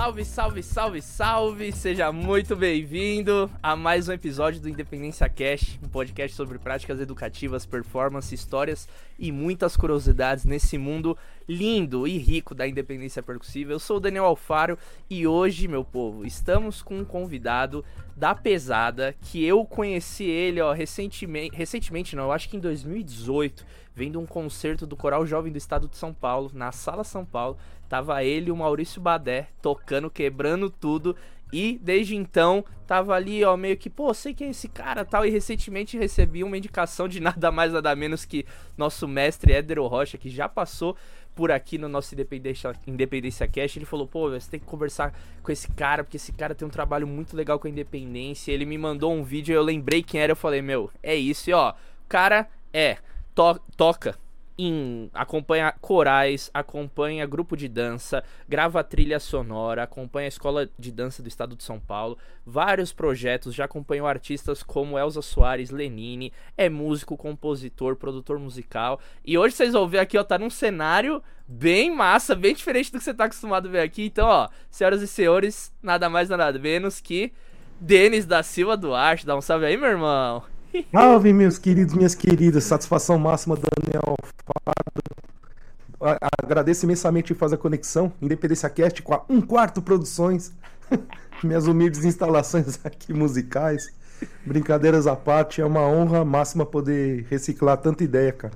Salve, salve, salve, salve! Seja muito bem-vindo a mais um episódio do Independência Cash, um podcast sobre práticas educativas, performance, histórias e muitas curiosidades nesse mundo lindo e rico da independência percussiva. Eu sou o Daniel Alfaro e hoje, meu povo, estamos com um convidado da pesada que eu conheci ele, ó, recentemente, recentemente não, eu acho que em 2018, vendo um concerto do Coral Jovem do Estado de São Paulo, na Sala São Paulo. Tava ele e o Maurício Badé tocando, quebrando tudo. E desde então tava ali, ó, meio que, pô, sei quem é esse cara tal. E recentemente recebi uma indicação de nada mais, nada menos que nosso mestre Édero Rocha, que já passou por aqui no nosso Independência, Independência. Ele falou, pô, você tem que conversar com esse cara, porque esse cara tem um trabalho muito legal com a independência. Ele me mandou um vídeo, eu lembrei quem era, eu falei, meu, é isso. E ó, cara é, to toca acompanha corais, acompanha grupo de dança, grava trilha sonora, acompanha a escola de dança do estado de São Paulo, vários projetos, já acompanhou artistas como Elza Soares, Lenine, é músico, compositor, produtor musical. E hoje vocês vão ver aqui, ó, tá num cenário bem massa, bem diferente do que você tá acostumado a ver aqui. Então, ó, senhoras e senhores, nada mais nada menos que Denis da Silva Duarte. Dá um salve aí, meu irmão. Salve, meus queridos, minhas queridas. Satisfação máxima, Daniel Fado. Agradeço imensamente fazer a conexão Independência Cast com a Um Quarto Produções. Minhas humildes instalações aqui musicais. Brincadeiras à parte, é uma honra máxima poder reciclar tanta ideia, cara.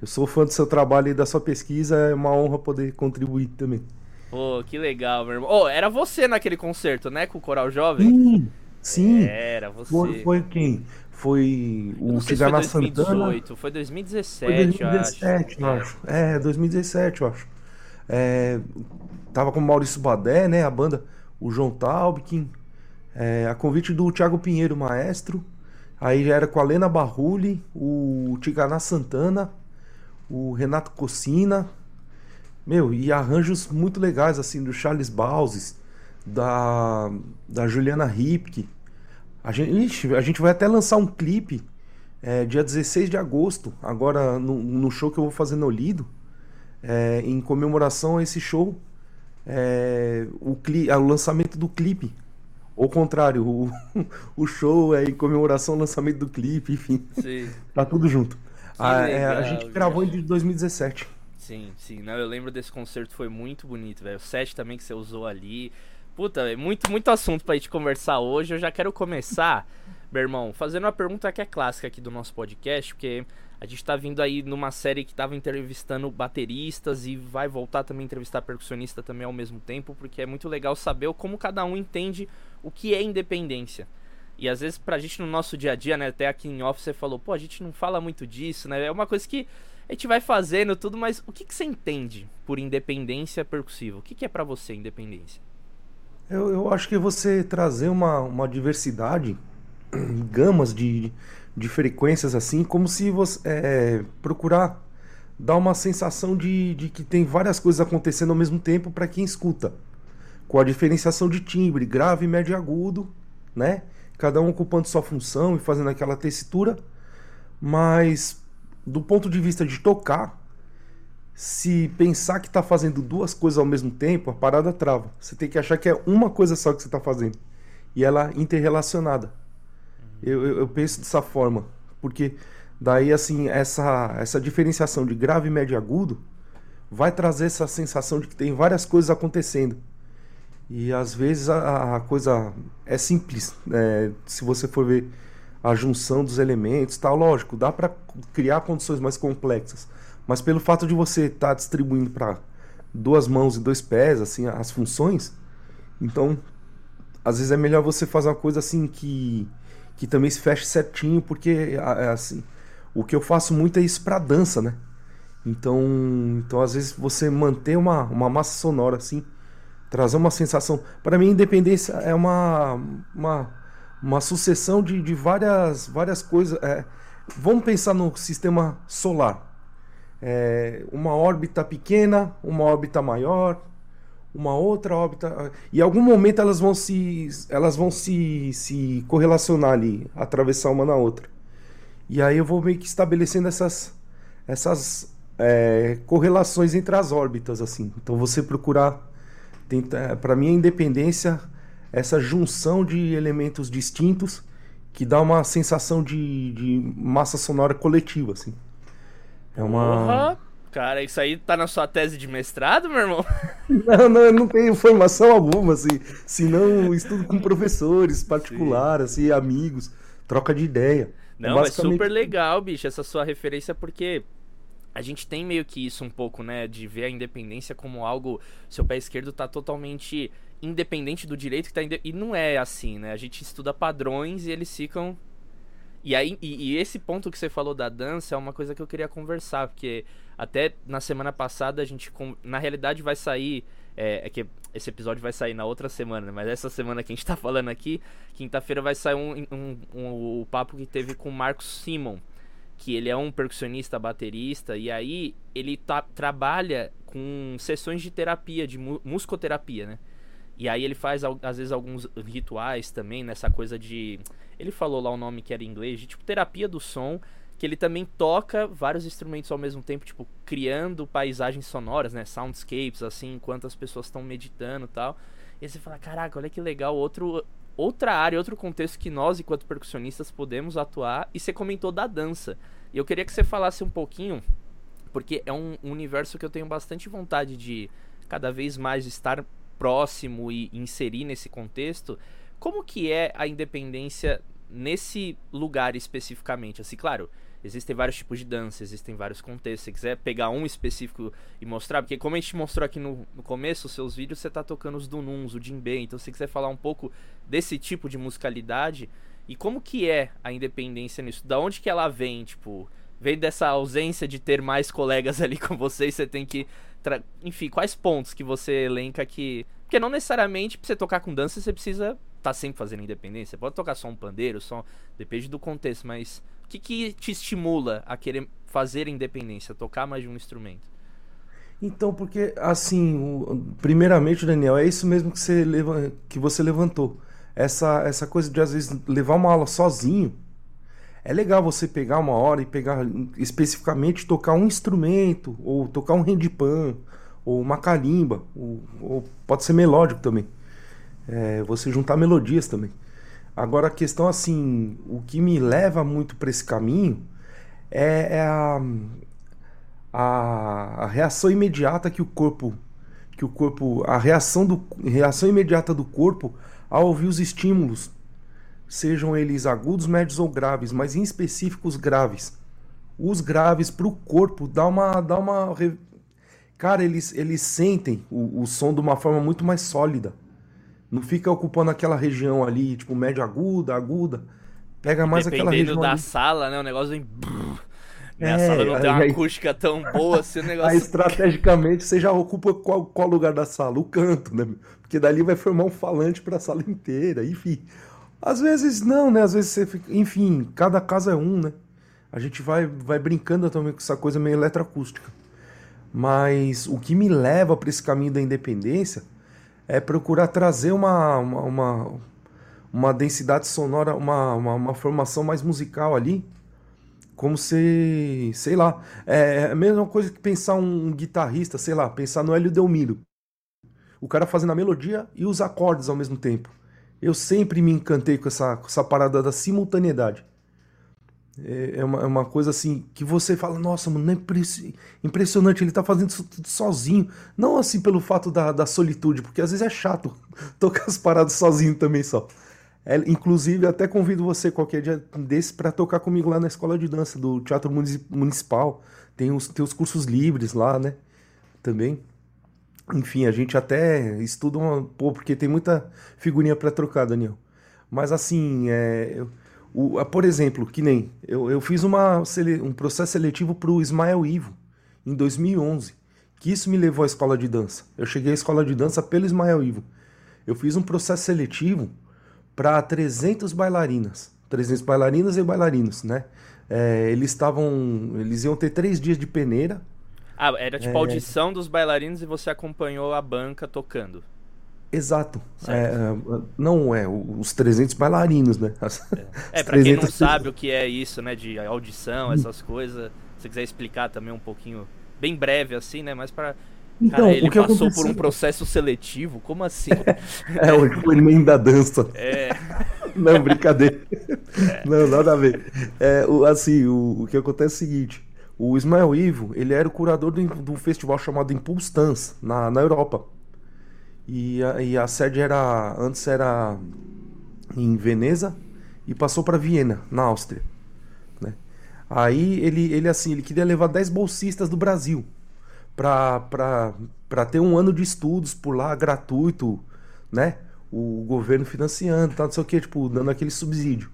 Eu sou fã do seu trabalho e da sua pesquisa, é uma honra poder contribuir também. Pô, que legal, meu irmão. Oh, era você naquele concerto, né, com o Coral Jovem? Sim, sim. Era você. Foi, foi quem? Foi o Cigar na Santana. Foi 2017, foi 2017 eu acho. Eu acho. É, 2017, eu acho. É, tava com o Maurício Badé, né? A banda, o João Taubkin. É, a convite do Thiago Pinheiro, maestro. Aí já era com a Lena Barruli, o Tiganá Santana, o Renato Cocina. Meu, e arranjos muito legais, assim, do Charles Bauses, da, da Juliana Ripke. A gente, ixi, a gente vai até lançar um clipe é, dia 16 de agosto, agora no, no, show que eu vou fazer no Lido, é, em comemoração a esse show, é, o, cli, o lançamento do clipe. Ou contrário, o, o show é em comemoração ao lançamento do clipe, enfim. Sim. tá tudo junto. A, legal, é, a, gente gravou em 2017. Sim, sim. Não, eu lembro desse concerto, foi muito bonito, velho. O set também que você usou ali. Puta, é muito, muito assunto pra gente conversar hoje. Eu já quero começar, meu irmão, fazendo uma pergunta que é clássica aqui do nosso podcast, porque a gente tá vindo aí numa série que tava entrevistando bateristas e vai voltar também a entrevistar percussionista também ao mesmo tempo, porque é muito legal saber como cada um entende o que é independência. E às vezes pra gente no nosso dia a dia, né, até aqui em off você falou, pô, a gente não fala muito disso, né? É uma coisa que a gente vai fazendo tudo, mas o que, que você entende por independência percussiva? O que, que é para você independência? Eu, eu acho que você trazer uma, uma diversidade, gamas de, de frequências assim, como se você é, procurar dar uma sensação de, de que tem várias coisas acontecendo ao mesmo tempo para quem escuta. Com a diferenciação de timbre, grave, médio e agudo, né? Cada um ocupando sua função e fazendo aquela tessitura. Mas do ponto de vista de tocar, se pensar que está fazendo duas coisas ao mesmo tempo, a parada trava. Você tem que achar que é uma coisa só que você está fazendo. E ela é interrelacionada. Eu, eu, eu, penso dessa forma. Porque daí, assim, essa, essa diferenciação de grave, médio e agudo vai trazer essa sensação de que tem várias coisas acontecendo. E às vezes a, a coisa é simples. Né? Se você for ver a junção dos elementos, tá lógico, dá para criar condições mais complexas. Mas pelo fato de você estar tá distribuindo para duas mãos e dois pés, assim, as funções, então às vezes é melhor você fazer uma coisa assim que que também se feche certinho, porque é assim, o que eu faço muito é isso para dança, né? Então, então às vezes você manter uma, uma massa sonora assim, trazer uma sensação. Para mim, independência é uma, uma, uma sucessão de, de várias, várias coisas. É, vamos pensar no sistema solar é, uma órbita pequena, uma órbita maior, uma outra órbita. E em algum momento elas vão se, elas vão se, se correlacionar ali, atravessar uma na outra. E aí eu vou meio que estabelecendo essas, essas é, correlações entre as órbitas, assim. Então você procurar Para mim, a independência é essa junção de elementos distintos que dá uma sensação de, de massa sonora coletiva, assim. É uma. Cara, isso aí tá na sua tese de mestrado, meu irmão? Não, não, eu não tenho formação alguma, assim. Senão estudo com professores particulares, assim, amigos, troca de ideia. Não, é basicamente... é super legal, bicho, essa sua referência, porque a gente tem meio que isso um pouco, né? De ver a independência como algo. Seu pé esquerdo tá totalmente independente do direito que tá. Inde... E não é assim, né? A gente estuda padrões e eles ficam. E aí, e, e, esse ponto que você falou da dança é uma coisa que eu queria conversar, porque até na semana passada a gente. Na realidade vai sair. É, é que esse episódio vai sair na outra semana, né? mas essa semana que a gente tá falando aqui, quinta-feira vai sair um, um, um, o papo que teve com o Marcos Simon que ele é um percussionista, baterista, e aí ele tá, trabalha com sessões de terapia, de mu musicoterapia, né? E aí ele faz, às vezes, alguns rituais também, nessa coisa de... Ele falou lá o nome que era em inglês, de tipo terapia do som, que ele também toca vários instrumentos ao mesmo tempo, tipo, criando paisagens sonoras, né? Soundscapes, assim, enquanto as pessoas estão meditando tal. E você fala, caraca, olha que legal, outro, outra área, outro contexto que nós, enquanto percussionistas, podemos atuar. E você comentou da dança. E eu queria que você falasse um pouquinho, porque é um universo que eu tenho bastante vontade de cada vez mais estar próximo e inserir nesse contexto. Como que é a independência nesse lugar especificamente? Assim, claro, existem vários tipos de dança, existem vários contextos. Se quiser pegar um específico e mostrar, porque como a gente mostrou aqui no, no começo, os seus vídeos, você está tocando os dununs, o djembe. Então, se quiser falar um pouco desse tipo de musicalidade e como que é a independência nisso? Da onde que ela vem, tipo, vem dessa ausência de ter mais colegas ali com você e você tem que enfim, quais pontos que você elenca que porque não necessariamente pra você tocar com dança você precisa tá sempre fazendo independência. Pode tocar só um pandeiro, só depende do contexto, mas que, que te estimula a querer fazer independência, tocar mais de um instrumento? Então, porque assim, o, primeiramente, Daniel, é isso mesmo que você, leva, que você levantou. Essa, essa coisa de às vezes levar uma aula sozinho. É legal você pegar uma hora e pegar especificamente tocar um instrumento, ou tocar um handpan, ou uma calimba, ou, ou pode ser melódico também. É, você juntar melodias também. Agora a questão assim, o que me leva muito para esse caminho é, é a, a, a, reação imediata que o corpo que o corpo a reação do reação imediata do corpo ao ouvir os estímulos, sejam eles agudos, médios ou graves, mas em específico os graves. Os graves para o corpo dá uma dá uma cara eles eles sentem o, o som de uma forma muito mais sólida não fica ocupando aquela região ali, tipo, médio aguda, aguda. Pega mais Dependendo aquela região. da ali. sala, né? O negócio vem. Né? a sala não tem uma acústica tão boa assim, o negócio. Aí, estrategicamente, você já ocupa qual, qual lugar da sala? O canto, né? Porque dali vai formar um falante para a sala inteira, enfim. Às vezes não, né? Às vezes você fica. Enfim, cada caso é um, né? A gente vai, vai brincando também com essa coisa meio eletroacústica. Mas o que me leva para esse caminho da independência é procurar trazer uma, uma, uma, uma densidade sonora, uma, uma, uma, formação mais musical ali, como se, sei lá, é, é a mesma coisa que pensar um guitarrista, sei lá, pensar no Hélio Delmiro. O cara fazendo a melodia e os acordes ao mesmo tempo. Eu sempre me encantei com essa, com essa parada da simultaneidade. É, é uma, é uma coisa assim que você fala, nossa, mano, é impressionante, ele tá fazendo isso tudo sozinho. Não assim pelo fato da, da solitude, porque às vezes é chato tocar as paradas sozinho também só. É, inclusive, até convido você qualquer dia desse para tocar comigo lá na escola de dança do Teatro Municipal. Tem os, tem os cursos livres lá, né? Também. Enfim, a gente até estuda uma. Pô, porque tem muita figurinha para trocar, Daniel. Mas assim, é. O, por exemplo, que nem eu, eu fiz uma, um processo seletivo para o Ismael Ivo em 2011, que isso me levou à escola de dança. Eu cheguei à escola de dança pelo Ismael Ivo. Eu fiz um processo seletivo para 300 bailarinas, 300 bailarinas e bailarinos, né? É, eles estavam, eles iam ter três dias de peneira. Ah, era tipo é... audição dos bailarinos e você acompanhou a banca tocando. Exato. É, é, não é, os 300 bailarinos, né? As, é, é para quem não sabe o que é isso, né, de audição, essas coisas, se quiser explicar também um pouquinho, bem breve assim, né, mas para Então, Cara, ele o que passou aconteceu... por um processo seletivo? Como assim? é, o Enem da dança. É. Não, brincadeira. É. Não, nada a ver. É, o, assim, o, o que acontece é o seguinte. O Ismael Ivo, ele era o curador do, do festival chamado Impulse Dance, na, na Europa. E a, e a sede era, antes era em Veneza e passou para Viena, na Áustria. Né? Aí ele, ele, assim, ele queria levar 10 bolsistas do Brasil para ter um ano de estudos por lá, gratuito, né? O governo financiando, tal, não sei o que, tipo, dando aquele subsídio.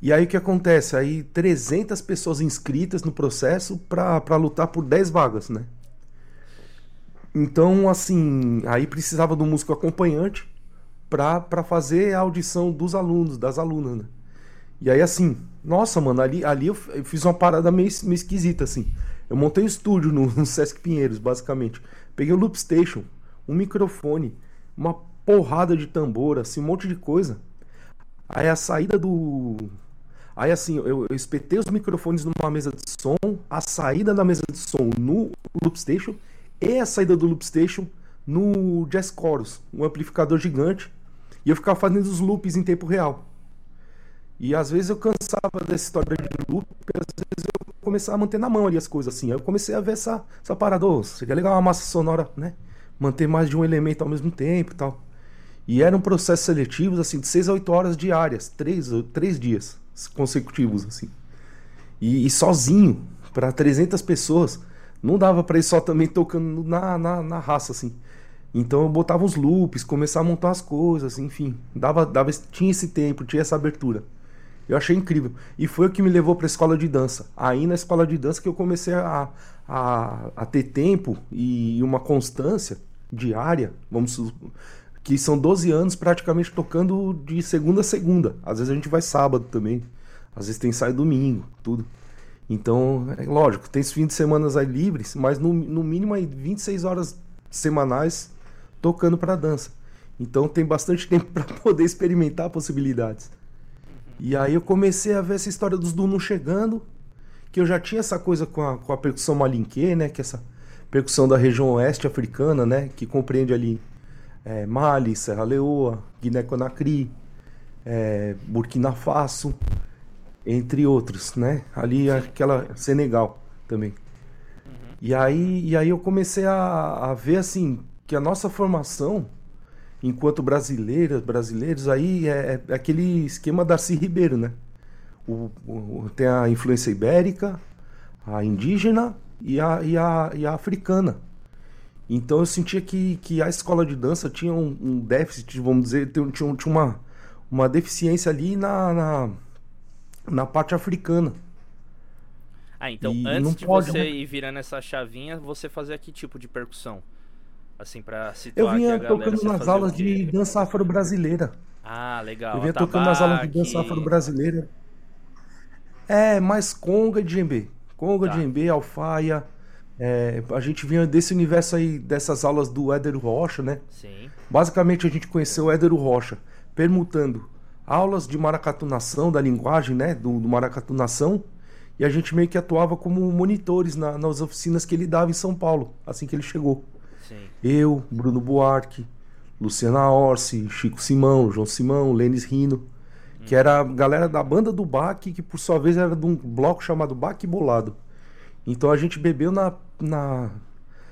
E aí o que acontece? Aí 300 pessoas inscritas no processo para lutar por 10 vagas, né? Então, assim, aí precisava do músico acompanhante para fazer a audição dos alunos, das alunas, né? E aí, assim, nossa, mano, ali, ali eu, fiz uma parada meio, meio esquisita, assim. Eu montei um estúdio no, no Sesc Pinheiros, basicamente. Peguei o Loop Station, um microfone, uma porrada de tambor, assim, um monte de coisa. Aí a saída do, Aí assim, eu, eu espetei os microfones numa mesa de som, a saída da mesa de som no Loopstation e a saída do Loopstation no Jazz Chorus, um amplificador gigante, e eu ficava fazendo os loops em tempo real. E às vezes eu cansava dessa história de loop, às vezes eu começava a manter na mão ali as coisas assim. Aí eu comecei a ver essa, essa parada, oh, seria legal uma massa sonora, né? Manter mais de um elemento ao mesmo tempo e tal. E eram processos seletivos, assim, de 6 a 8 horas diárias, 3, 3 dias consecutivos, assim. E, e sozinho, para 300 pessoas, não dava para ir só também tocando na, na, na, raça, assim. Então eu botava os loops, começava a montar as coisas, enfim. Dava, dava, tinha esse tempo, tinha essa abertura. Eu achei incrível. E foi o que me levou para a escola de dança. Aí na escola de dança que eu comecei a, a, a ter tempo e uma constância diária, vamos que são 12 anos praticamente tocando de segunda a segunda. Às vezes a gente vai sábado também. Às vezes tem sai domingo, tudo. Então, é lógico, tem fins de semana aí livres, mas no, no mínimo aí 26 horas semanais tocando para dança. Então tem bastante tempo para poder experimentar possibilidades. E aí eu comecei a ver essa história dos Dunu chegando, que eu já tinha essa coisa com a, com a percussão malinquê, né, que é essa percussão da região oeste africana, né, que compreende ali é, Mali, Serra Leoa, Guiné-Conakry, é, Burkina Faso, entre outros, né? Ali aquela Senegal também. Uhum. E aí, e aí eu comecei a, a ver assim que a nossa formação enquanto brasileiras, brasileiros aí é, é aquele esquema Darcy Ribeiro, né? O, o, tem a influência ibérica, a indígena e a, e a, e a africana. Então eu sentia que, que a escola de dança tinha um, um déficit, vamos dizer, tinha, tinha uma, uma deficiência ali na, na, na parte africana. Ah, então e antes de pode, você né? ir virando essa chavinha, você fazia que tipo de percussão? Assim, pra situar Eu vinha tocando nas aulas de dança afro-brasileira. Ah, legal. Eu vinha Atabaque... tocando nas aulas de dança afro-brasileira. É, mais conga e djembe. Conga, tá. djembe, alfaia... É, a gente vinha desse universo aí, dessas aulas do Éder Rocha, né? Sim. Basicamente a gente conheceu o Éder Rocha permutando aulas de maracatunação, da linguagem, né? Do, do maracatunação. E a gente meio que atuava como monitores na, nas oficinas que ele dava em São Paulo, assim que ele chegou. Sim. Eu, Bruno Buarque, Luciana Orsi, Chico Simão, João Simão, Lênis Rino, hum. que era a galera da banda do Baque, que por sua vez era de um bloco chamado Baque Bolado. Então a gente bebeu na, na,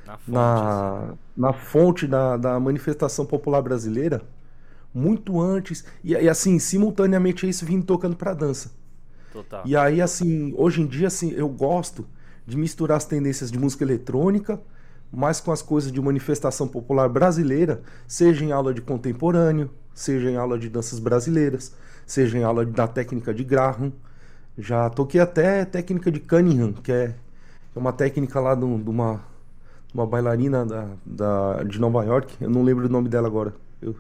na fonte, na, assim. na fonte da, da manifestação popular brasileira muito antes. E, e assim, simultaneamente isso vim tocando pra dança. Total. E aí, assim, hoje em dia, assim, eu gosto de misturar as tendências de música eletrônica, mais com as coisas de manifestação popular brasileira, seja em aula de contemporâneo, seja em aula de danças brasileiras, seja em aula da técnica de Graham. Já toquei até técnica de Cunningham, que é é uma técnica lá de, uma, uma bailarina da, da, de Nova York, eu não lembro o nome dela agora. Eu,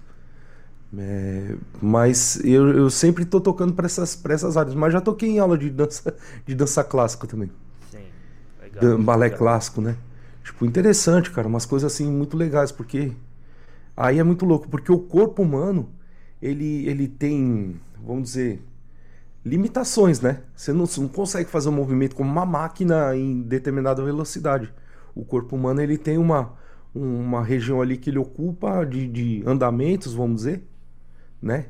é, mas eu, eu sempre estou tocando para essas, essas áreas, mas já toquei em aula de dança, de dança clássica também. Sim, legal. balé legal. clássico, né? Tipo, interessante, cara, umas coisas assim muito legais, porque aí é muito louco, porque o corpo humano, ele, ele tem, vamos dizer, limitações, né? Você não, você não consegue fazer um movimento como uma máquina em determinada velocidade. o corpo humano ele tem uma, uma região ali que ele ocupa de, de andamentos, vamos dizer, né?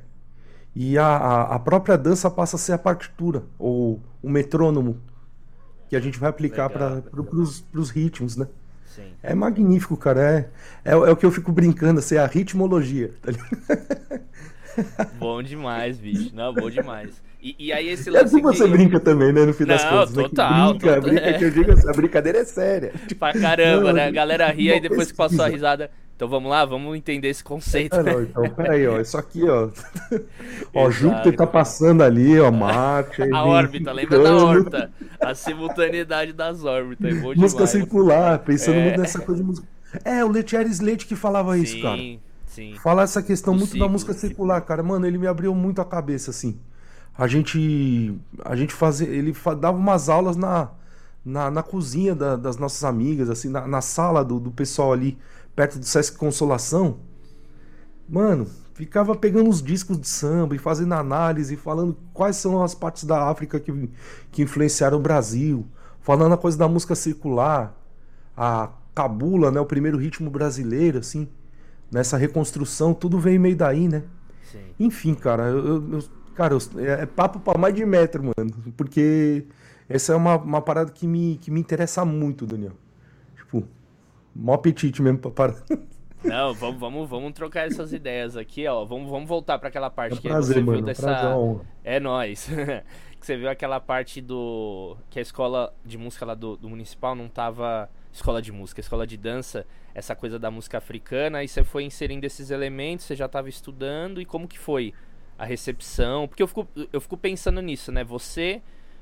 E a, a, própria dança passa a ser a partitura, ou o metrônomo, que a gente vai aplicar para os ritmos, né? Sim. É magnífico, cara. É, é, é, o que eu fico brincando, assim, é a ritmologia. Tá bom demais, bicho. Não, bom demais. E, e aí esse lance. É que você brinca também, né? No fim das contas. Né? Total, brinca, total. brinca que eu digo, essa brincadeira é séria. Pra caramba, não, né? A galera ria e depois que passou a risada. Então vamos lá, vamos entender esse conceito. É, não, então, peraí, ó. Isso aqui, ó. ó, Júpiter tá passando ali, ó, Marte. a órbita, lembra da órbita? A simultaneidade das órbitas. É bom música circular, pensando é. muito nessa coisa de música. É, o Letieri Slate que falava sim, isso, cara. Sim. Fala essa questão o muito ciclo, da música circular, cara. Mano, ele me abriu muito a cabeça, assim. A gente. A gente fazia. Ele dava umas aulas na, na, na cozinha da, das nossas amigas, assim, na, na sala do, do pessoal ali perto do Sesc Consolação, mano, ficava pegando os discos de samba e fazendo análise, falando quais são as partes da África que, que influenciaram o Brasil, falando a coisa da música circular, a cabula, né, o primeiro ritmo brasileiro, assim, nessa reconstrução, tudo veio meio daí, né? Sim. Enfim, cara, eu, eu cara, eu, é, é papo para mais de metro, mano, porque essa é uma, uma parada que me, que me interessa muito, Daniel. Tipo, Mó apetite mesmo pra parar. Não, vamos, vamos, vamos trocar essas ideias aqui, ó. Vamos, vamos voltar para aquela parte é que prazer, você mano, viu dessa. Prazer, é nós. que você viu aquela parte do. Que a escola de música lá do, do municipal não tava. Escola de música, escola de dança, essa coisa da música africana, aí você foi inserindo esses elementos, você já estava estudando, e como que foi a recepção? Porque eu fico, eu fico pensando nisso, né? Você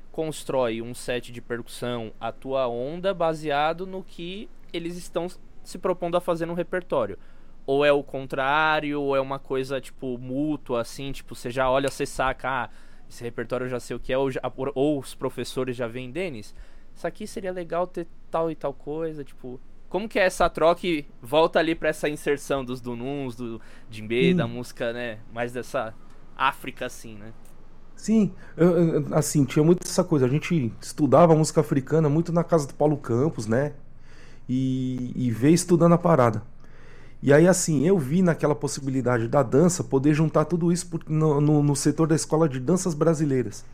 constrói um set de percussão a tua onda baseado no que eles estão se propondo a fazer no repertório. Ou é o contrário, ou é uma coisa, tipo, mútua, assim, tipo, você já olha, você saca, ah, esse repertório eu já sei o que é, ou, já, ou os professores já vêm, Denis, isso aqui seria legal ter tal e tal coisa, tipo... Como que é essa troca e volta ali para essa inserção dos Dununs, do Djembe, da música, né, mais dessa África, assim, né? Sim, eu, assim, tinha muito essa coisa. A gente estudava música africana muito na casa do Paulo Campos, né? e, e ver estudando a parada. E aí, assim, eu vi naquela possibilidade da dança poder juntar tudo isso no, no, no setor da escola de danças brasileiras.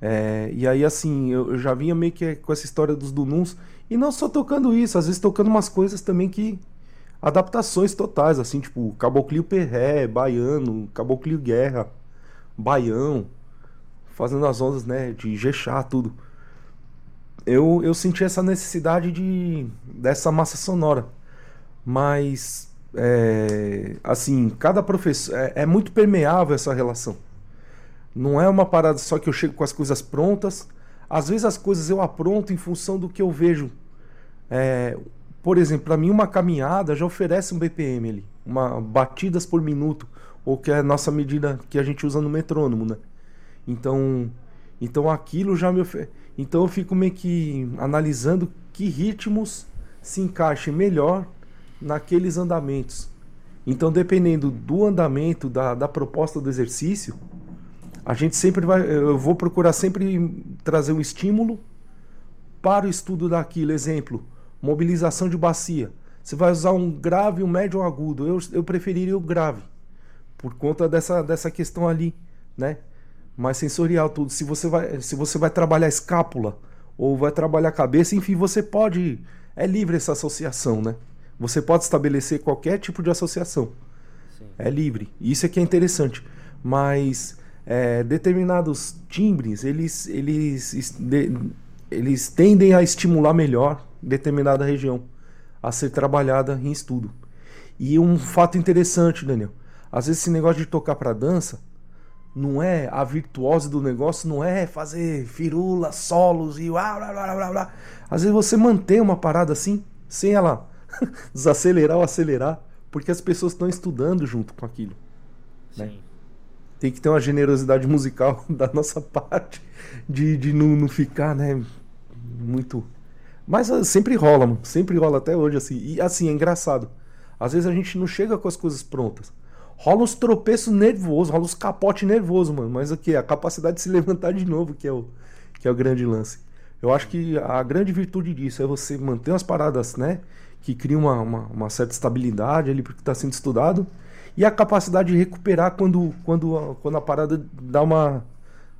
É, e aí, assim, eu, eu, já vinha meio que com essa história dos Dununs, e não só tocando isso, às vezes tocando umas coisas também que. adaptações totais, assim, tipo Caboclio Perré, Baiano, Caboclio Guerra, Baião, fazendo as ondas, né, de Jexá, tudo eu, eu senti essa necessidade de dessa massa sonora. Mas, é, assim, cada professor. É, é, muito permeável essa relação. Não é uma parada só que eu chego com as coisas prontas. Às vezes as coisas eu apronto em função do que eu vejo. É, por exemplo, para mim, uma caminhada já oferece um BPM ali, uma batidas por minuto, ou que é a nossa medida que a gente usa no metrônomo, né? Então, então aquilo já me. Então eu fico meio que analisando que ritmos se encaixem melhor naqueles andamentos. Então, dependendo do andamento, da, da proposta do exercício, a gente sempre vai. Eu vou procurar sempre trazer um estímulo para o estudo daquilo. Exemplo, mobilização de bacia. Você vai usar um grave, um médio ou um agudo. Eu, eu preferiria o grave, por conta dessa, dessa questão ali, né? mais sensorial tudo. Se você vai, se você vai trabalhar escápula ou vai trabalhar cabeça, enfim, você pode é livre essa associação, né? Você pode estabelecer qualquer tipo de associação. Sim. É livre. Isso é que é interessante. Mas é, determinados timbres, eles, eles, eles tendem a estimular melhor determinada região a ser trabalhada em estudo. E um fato interessante, Daniel. Às vezes esse negócio de tocar para dança, não é a virtuose do negócio, não é fazer firula, solos e blá blá blá blá blá. Às vezes você mantém uma parada assim, sem ela desacelerar ou acelerar, porque as pessoas estão estudando junto com aquilo. Né? Tem que ter uma generosidade musical da nossa parte de, de não, não ficar, né, muito. Mas ah, sempre rola, mano. Sempre rola até hoje, assim. E assim, é engraçado. Às vezes a gente não chega com as coisas prontas rola uns tropeços nervosos, rola uns capote nervoso, mano. Mas o que? A capacidade de se levantar de novo, que é o, que é o grande lance. Eu acho que a grande virtude disso é você manter as paradas, né? Que criam uma, uma, uma certa estabilidade ali porque está sendo estudado. E a capacidade de recuperar quando, quando, quando a parada dá uma,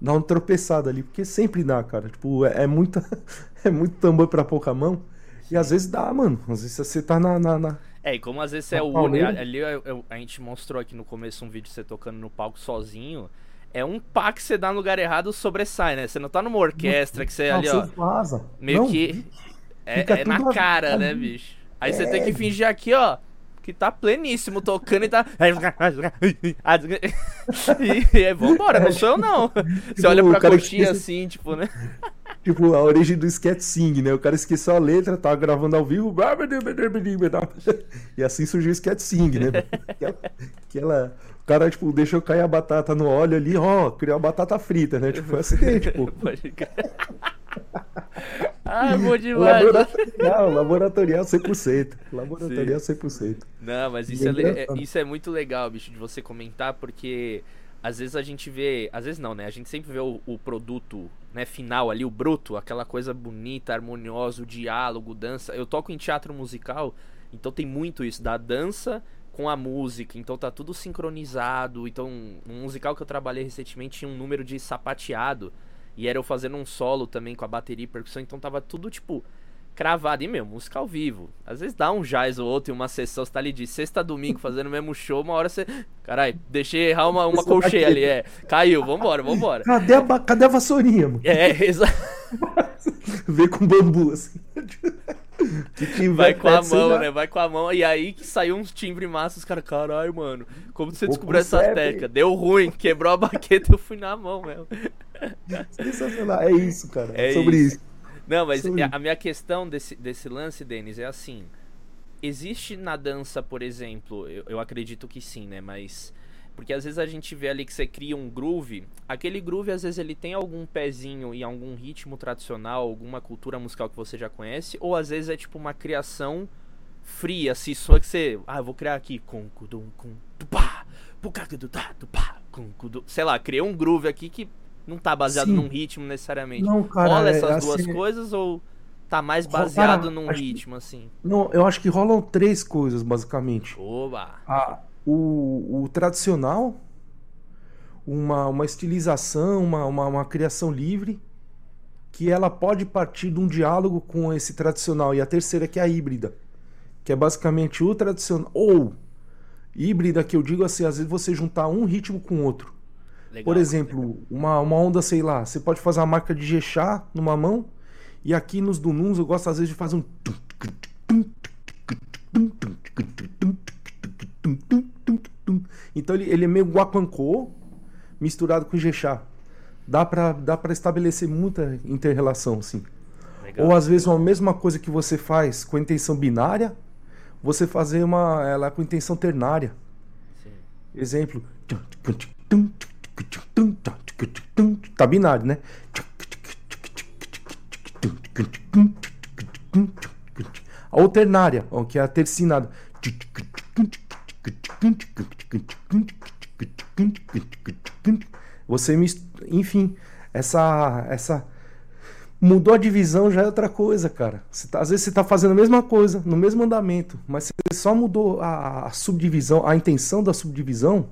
dá uma tropeçada ali. Porque sempre dá, cara. Tipo, é, é muita, é muito tambor para pouca mão. E às vezes dá, mano. Às vezes você tá na. na, na... É, e como às vezes você é o. Ali eu, eu, a gente mostrou aqui no começo um vídeo você tocando no palco sozinho é um pá que você dá no lugar errado sobressai, né? Você não tá numa orquestra que você não, ali, ó. Vaza. Meio não, que. É, é na cara, né, bicho? Aí é. você tem que fingir aqui, ó. Que tá pleníssimo tocando e tá. e, e vambora, não sou eu não. Você tipo, olha pra coxinha esquece... assim, tipo, né? Tipo, a origem do sketch sing, né? O cara esqueceu a letra, tava gravando ao vivo. E assim surgiu o sketch sing, né? Aquela, aquela o cara, tipo, deixou cair a batata no óleo ali, ó, criou a batata frita, né? Tipo, foi acidente, pô. ah, bom demais. Laboratorial, laboratorial 100%. Laboratorial Sim. 100%. Não, mas isso é, é, isso é muito legal, bicho, de você comentar, porque às vezes a gente vê, às vezes não, né? A gente sempre vê o, o, produto, né, final ali, o bruto, aquela coisa bonita, harmoniosa, o diálogo, dança. Eu toco em teatro musical, então tem muito isso da dança com a música, então tá tudo sincronizado. Então, um musical que eu trabalhei recentemente tinha um número de sapateado e era eu fazendo um solo também com a bateria e percussão, então tava tudo tipo cravado. E meu, música ao vivo. Às vezes dá um jazz ou outro em uma sessão, você tá ali de sexta a domingo fazendo o mesmo show, uma hora você. Caralho, deixei errar uma, uma colcheia ali, é. Caiu, vambora, vambora. Cadê a, cadê a vassourinha, mano? É, exato. Vê com bambu, assim. Que vai com a mão, já... né? Vai com a mão. E aí que saiu uns timbre massa, os caras, caralho, mano. Como você descobriu essa técnica? Deu ruim, quebrou a baqueta eu fui na mão mesmo. Sensacional. É isso, cara. É sobre isso. isso. Não, mas sobre a, a minha questão desse, desse lance, Denis, é assim. Existe na dança, por exemplo, eu, eu acredito que sim, né? Mas porque às vezes a gente vê ali que você cria um groove, aquele groove às vezes ele tem algum pezinho em algum ritmo tradicional, alguma cultura musical que você já conhece, ou às vezes é tipo uma criação fria, assim, só que você, ah, eu vou criar aqui com tupá, sei lá, criei um groove aqui que não tá baseado Sim. num ritmo necessariamente. Não, cara, rola essas é, duas assim, coisas ou tá mais baseado cara, num ritmo que, assim? Não, eu acho que rolam três coisas basicamente. Oba. A o, o tradicional, uma, uma estilização, uma, uma, uma criação livre, que ela pode partir de um diálogo com esse tradicional. E a terceira que é a híbrida, que é basicamente o tradicional. Ou híbrida, que eu digo assim, às vezes você juntar um ritmo com outro. Legal, Por exemplo, uma, uma onda, sei lá, você pode fazer uma marca de Gechá numa mão, e aqui nos Dununs eu gosto às vezes de fazer um. Então ele, ele é meio guapancô misturado com jexá. Dá pra, dá pra estabelecer muita interrelação, assim. Legal. Ou às vezes uma mesma coisa que você faz com a intenção binária, você fazer uma ela com intenção ternária. Sim. Exemplo. Tá binário, né? A alternária, que é a tercinada. Você, enfim, essa essa mudou a divisão já é outra coisa, cara. Tá, às vezes você está fazendo a mesma coisa, no mesmo andamento, mas você só mudou a, a subdivisão, a intenção da subdivisão,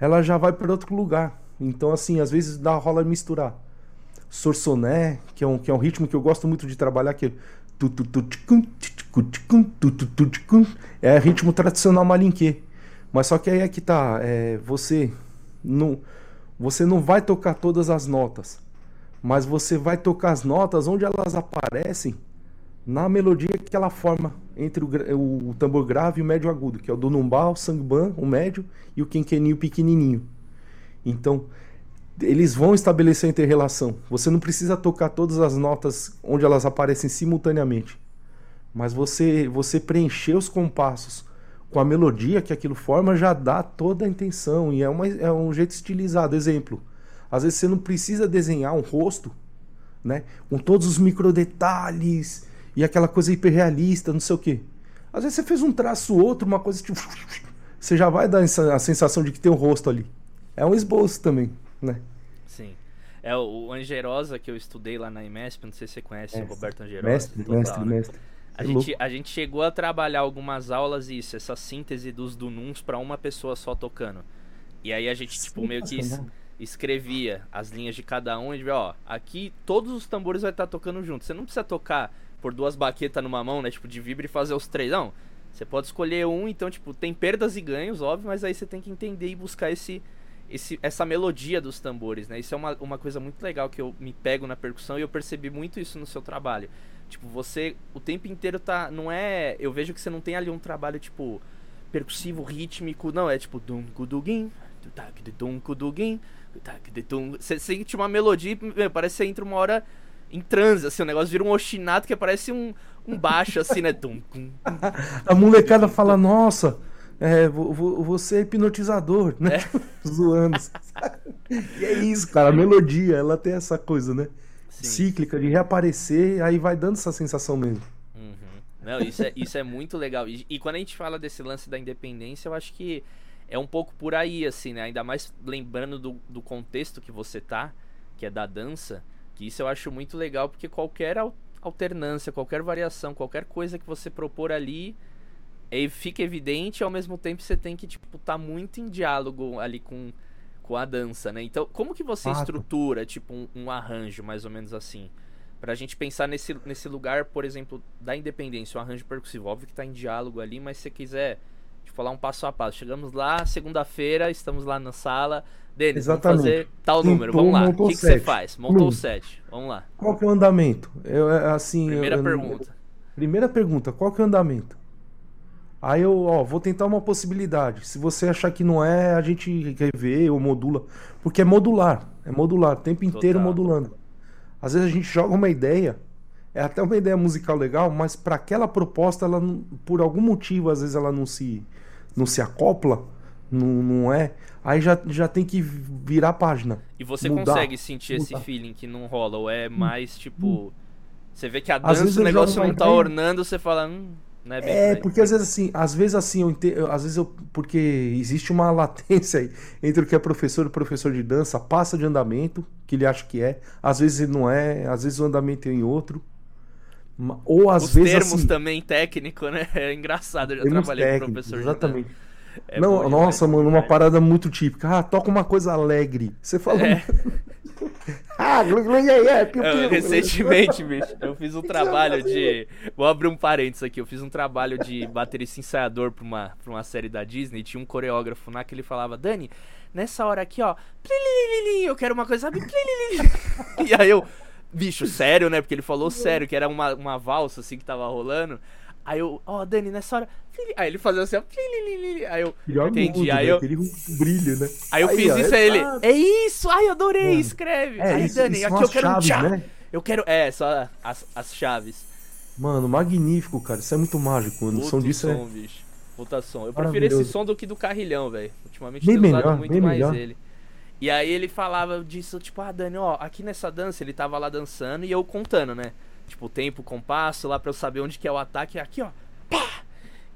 ela já vai para outro lugar. Então, assim, às vezes dá rola misturar. Sorsoné, que é um, que é um ritmo que eu gosto muito de trabalhar, que é é ritmo tradicional malinquê. Mas só que aí é que tá, é, você não você não vai tocar todas as notas, mas você vai tocar as notas onde elas aparecem na melodia que ela forma entre o, o, tambor grave e o médio agudo, que é o do numbal, o sangban, o médio e o quinqueninho pequenininho. Então, eles vão estabelecer a interrelação. Você não precisa tocar todas as notas onde elas aparecem simultaneamente, mas você você preencher os compassos com a melodia que aquilo forma já dá toda a intenção e é, uma, é um jeito estilizado. Exemplo, às vezes você não precisa desenhar um rosto, né, com todos os micro detalhes e aquela coisa hiperrealista, não sei o quê. Às vezes você fez um traço outro, uma coisa tipo, você já vai dar a sensação de que tem um rosto ali. É um esboço também né? Sim. É o Angerosa que eu estudei lá na IMESP, não sei se você conhece o Roberto Angerosa. Mestre, total, mestre, né? mestre. A É gente, louco. a gente chegou a trabalhar algumas aulas isso, essa síntese dos dununs pra uma pessoa só tocando. E aí a gente, tipo, meio que es- escrevia as linhas de cada um e ó, aqui todos os tambores vai estar tocando junto. Você não precisa tocar por duas baquetas numa mão, né? Tipo, de vibra e fazer os três. Não. Você pode escolher um, então, tipo, tem perdas e ganhos, óbvio, mas aí você tem que entender e buscar esse, esse, essa melodia dos tambores, né? Isso é uma, uma coisa muito legal que eu me pego na percussão e eu percebi muito isso no seu trabalho. Tipo, você o tempo inteiro tá. Não é. Eu vejo que você não tem ali um trabalho, tipo, percussivo, rítmico. Não, é tipo. Dum kuduguin, dum kuduguin, dum. Você sente uma melodia meu, parece que você entra uma hora em transe, assim, o negócio vira um ostinato que parece um, um baixo, assim, né? Dum, A molecada fala, nossa, é, vo- vo- você é hipnotizador, né? Zoando. e é isso, cara. A melodia, ela tem essa coisa, né? sim. Cíclica, de reaparecer, aí vai dando essa sensação mesmo. Uhum. Não, isso é, isso é muito legal. E, e quando a gente fala desse lance da independência, eu acho que é um pouco por aí, assim, né? Ainda mais lembrando do, do contexto que você tá, que é da dança, que isso eu acho muito legal, porque qualquer al- alternância, qualquer variação, qualquer coisa que você propor ali, é, fica evidente e ao mesmo tempo você tem que, tipo, tá muito em diálogo ali com, com a dança, né? Então, como que você Fato. estrutura, tipo, um, um arranjo, mais ou menos assim? Pra gente pensar nesse, nesse lugar, por exemplo, da independência, o arranjo percussivo. Óbvio que tá em diálogo ali, mas se você quiser tipo, falar um passo a passo. Chegamos lá, segunda-feira, estamos lá na sala. Denis, vamos Exatamente. fazer tal Pintou, número, vamos lá. O montou que, que você faz? Montou o set, vamos lá. Qual que é o andamento? Eu, é, assim, Primeira eu- eu- pergunta. Primeira pergunta, qual que é o andamento? Aí eu, ó, vou tentar uma possibilidade. Se você achar que não é, a gente revê ou modula. Porque é modular. É modular, o tempo inteiro Total. modulando. Às vezes a gente joga uma ideia, é até uma ideia musical legal, mas para aquela proposta, ela por algum motivo, às vezes ela não se, não se acopla, não, não é. Aí já, já tem que virar a página. E você Mudar. consegue sentir esse Mudar. feeling que não rola? Ou é mais tipo. Você vê que a dança, o negócio não tá ideia. ornando, você fala, hum, não é bem É, porque às vezes assim, às vezes assim, eu ente- eu- às vezes eu, porque existe uma latência aí entre o que é professor e professor de dança, passa de andamento, que ele acha que é, às vezes ele não é, às vezes o andamento é em outro, ou às Os vezes termos assim, também técnico, né? É engraçado, eu já trabalhei com técnicos, professor de exatamente. É não, bom nossa, mano, uma demais. parada muito típica. Ah, toca uma coisa alegre. Você fala, É. ah, glu, glu, yeah, yeah, piu, Eu, piu. recentemente, bicho, eu fiz um trabalho de. Vou abrir um parênteses aqui. Eu fiz um trabalho de baterista ensaiador pra uma, pra uma série da Disney. Tinha um coreógrafo lá que ele falava: Dani, nessa hora aqui, ó. Eu quero uma coisa, sabe? plililili." E aí eu. Bicho, sério, né? Porque ele falou sério, que era uma, uma valsa assim que tava rolando. Aí eu, ó, Dani, nessa hora. plili-" Aí ele fazia assim, ó. Aí eu. Melhor Entendi. mundo, Aí né? eu, Aquele brilho, né? Aí eu fiz ó, isso, aí ele. É isso! Ai, adorei! Mano, Escreve! É, aí, isso, Dani, isso aqui eu quero um chaves, tchá! né? Eu quero. É, só as, as chaves. Mano, magnífico, cara. Isso é muito mágico, mano. O som disso é. som, bicho. Puta som. Eu prefiro esse som do que do carrilhão, velho. Ultimamente Bem tenho usado melhor, muito bem mais melhor. ele. E aí ele falava disso, tipo, ah, Dani, ó, aqui nessa dança ele tava lá dançando e eu contando, né? Tipo, o tempo, o compasso, lá pra eu saber onde que é o ataque. Aqui, ó. Pá!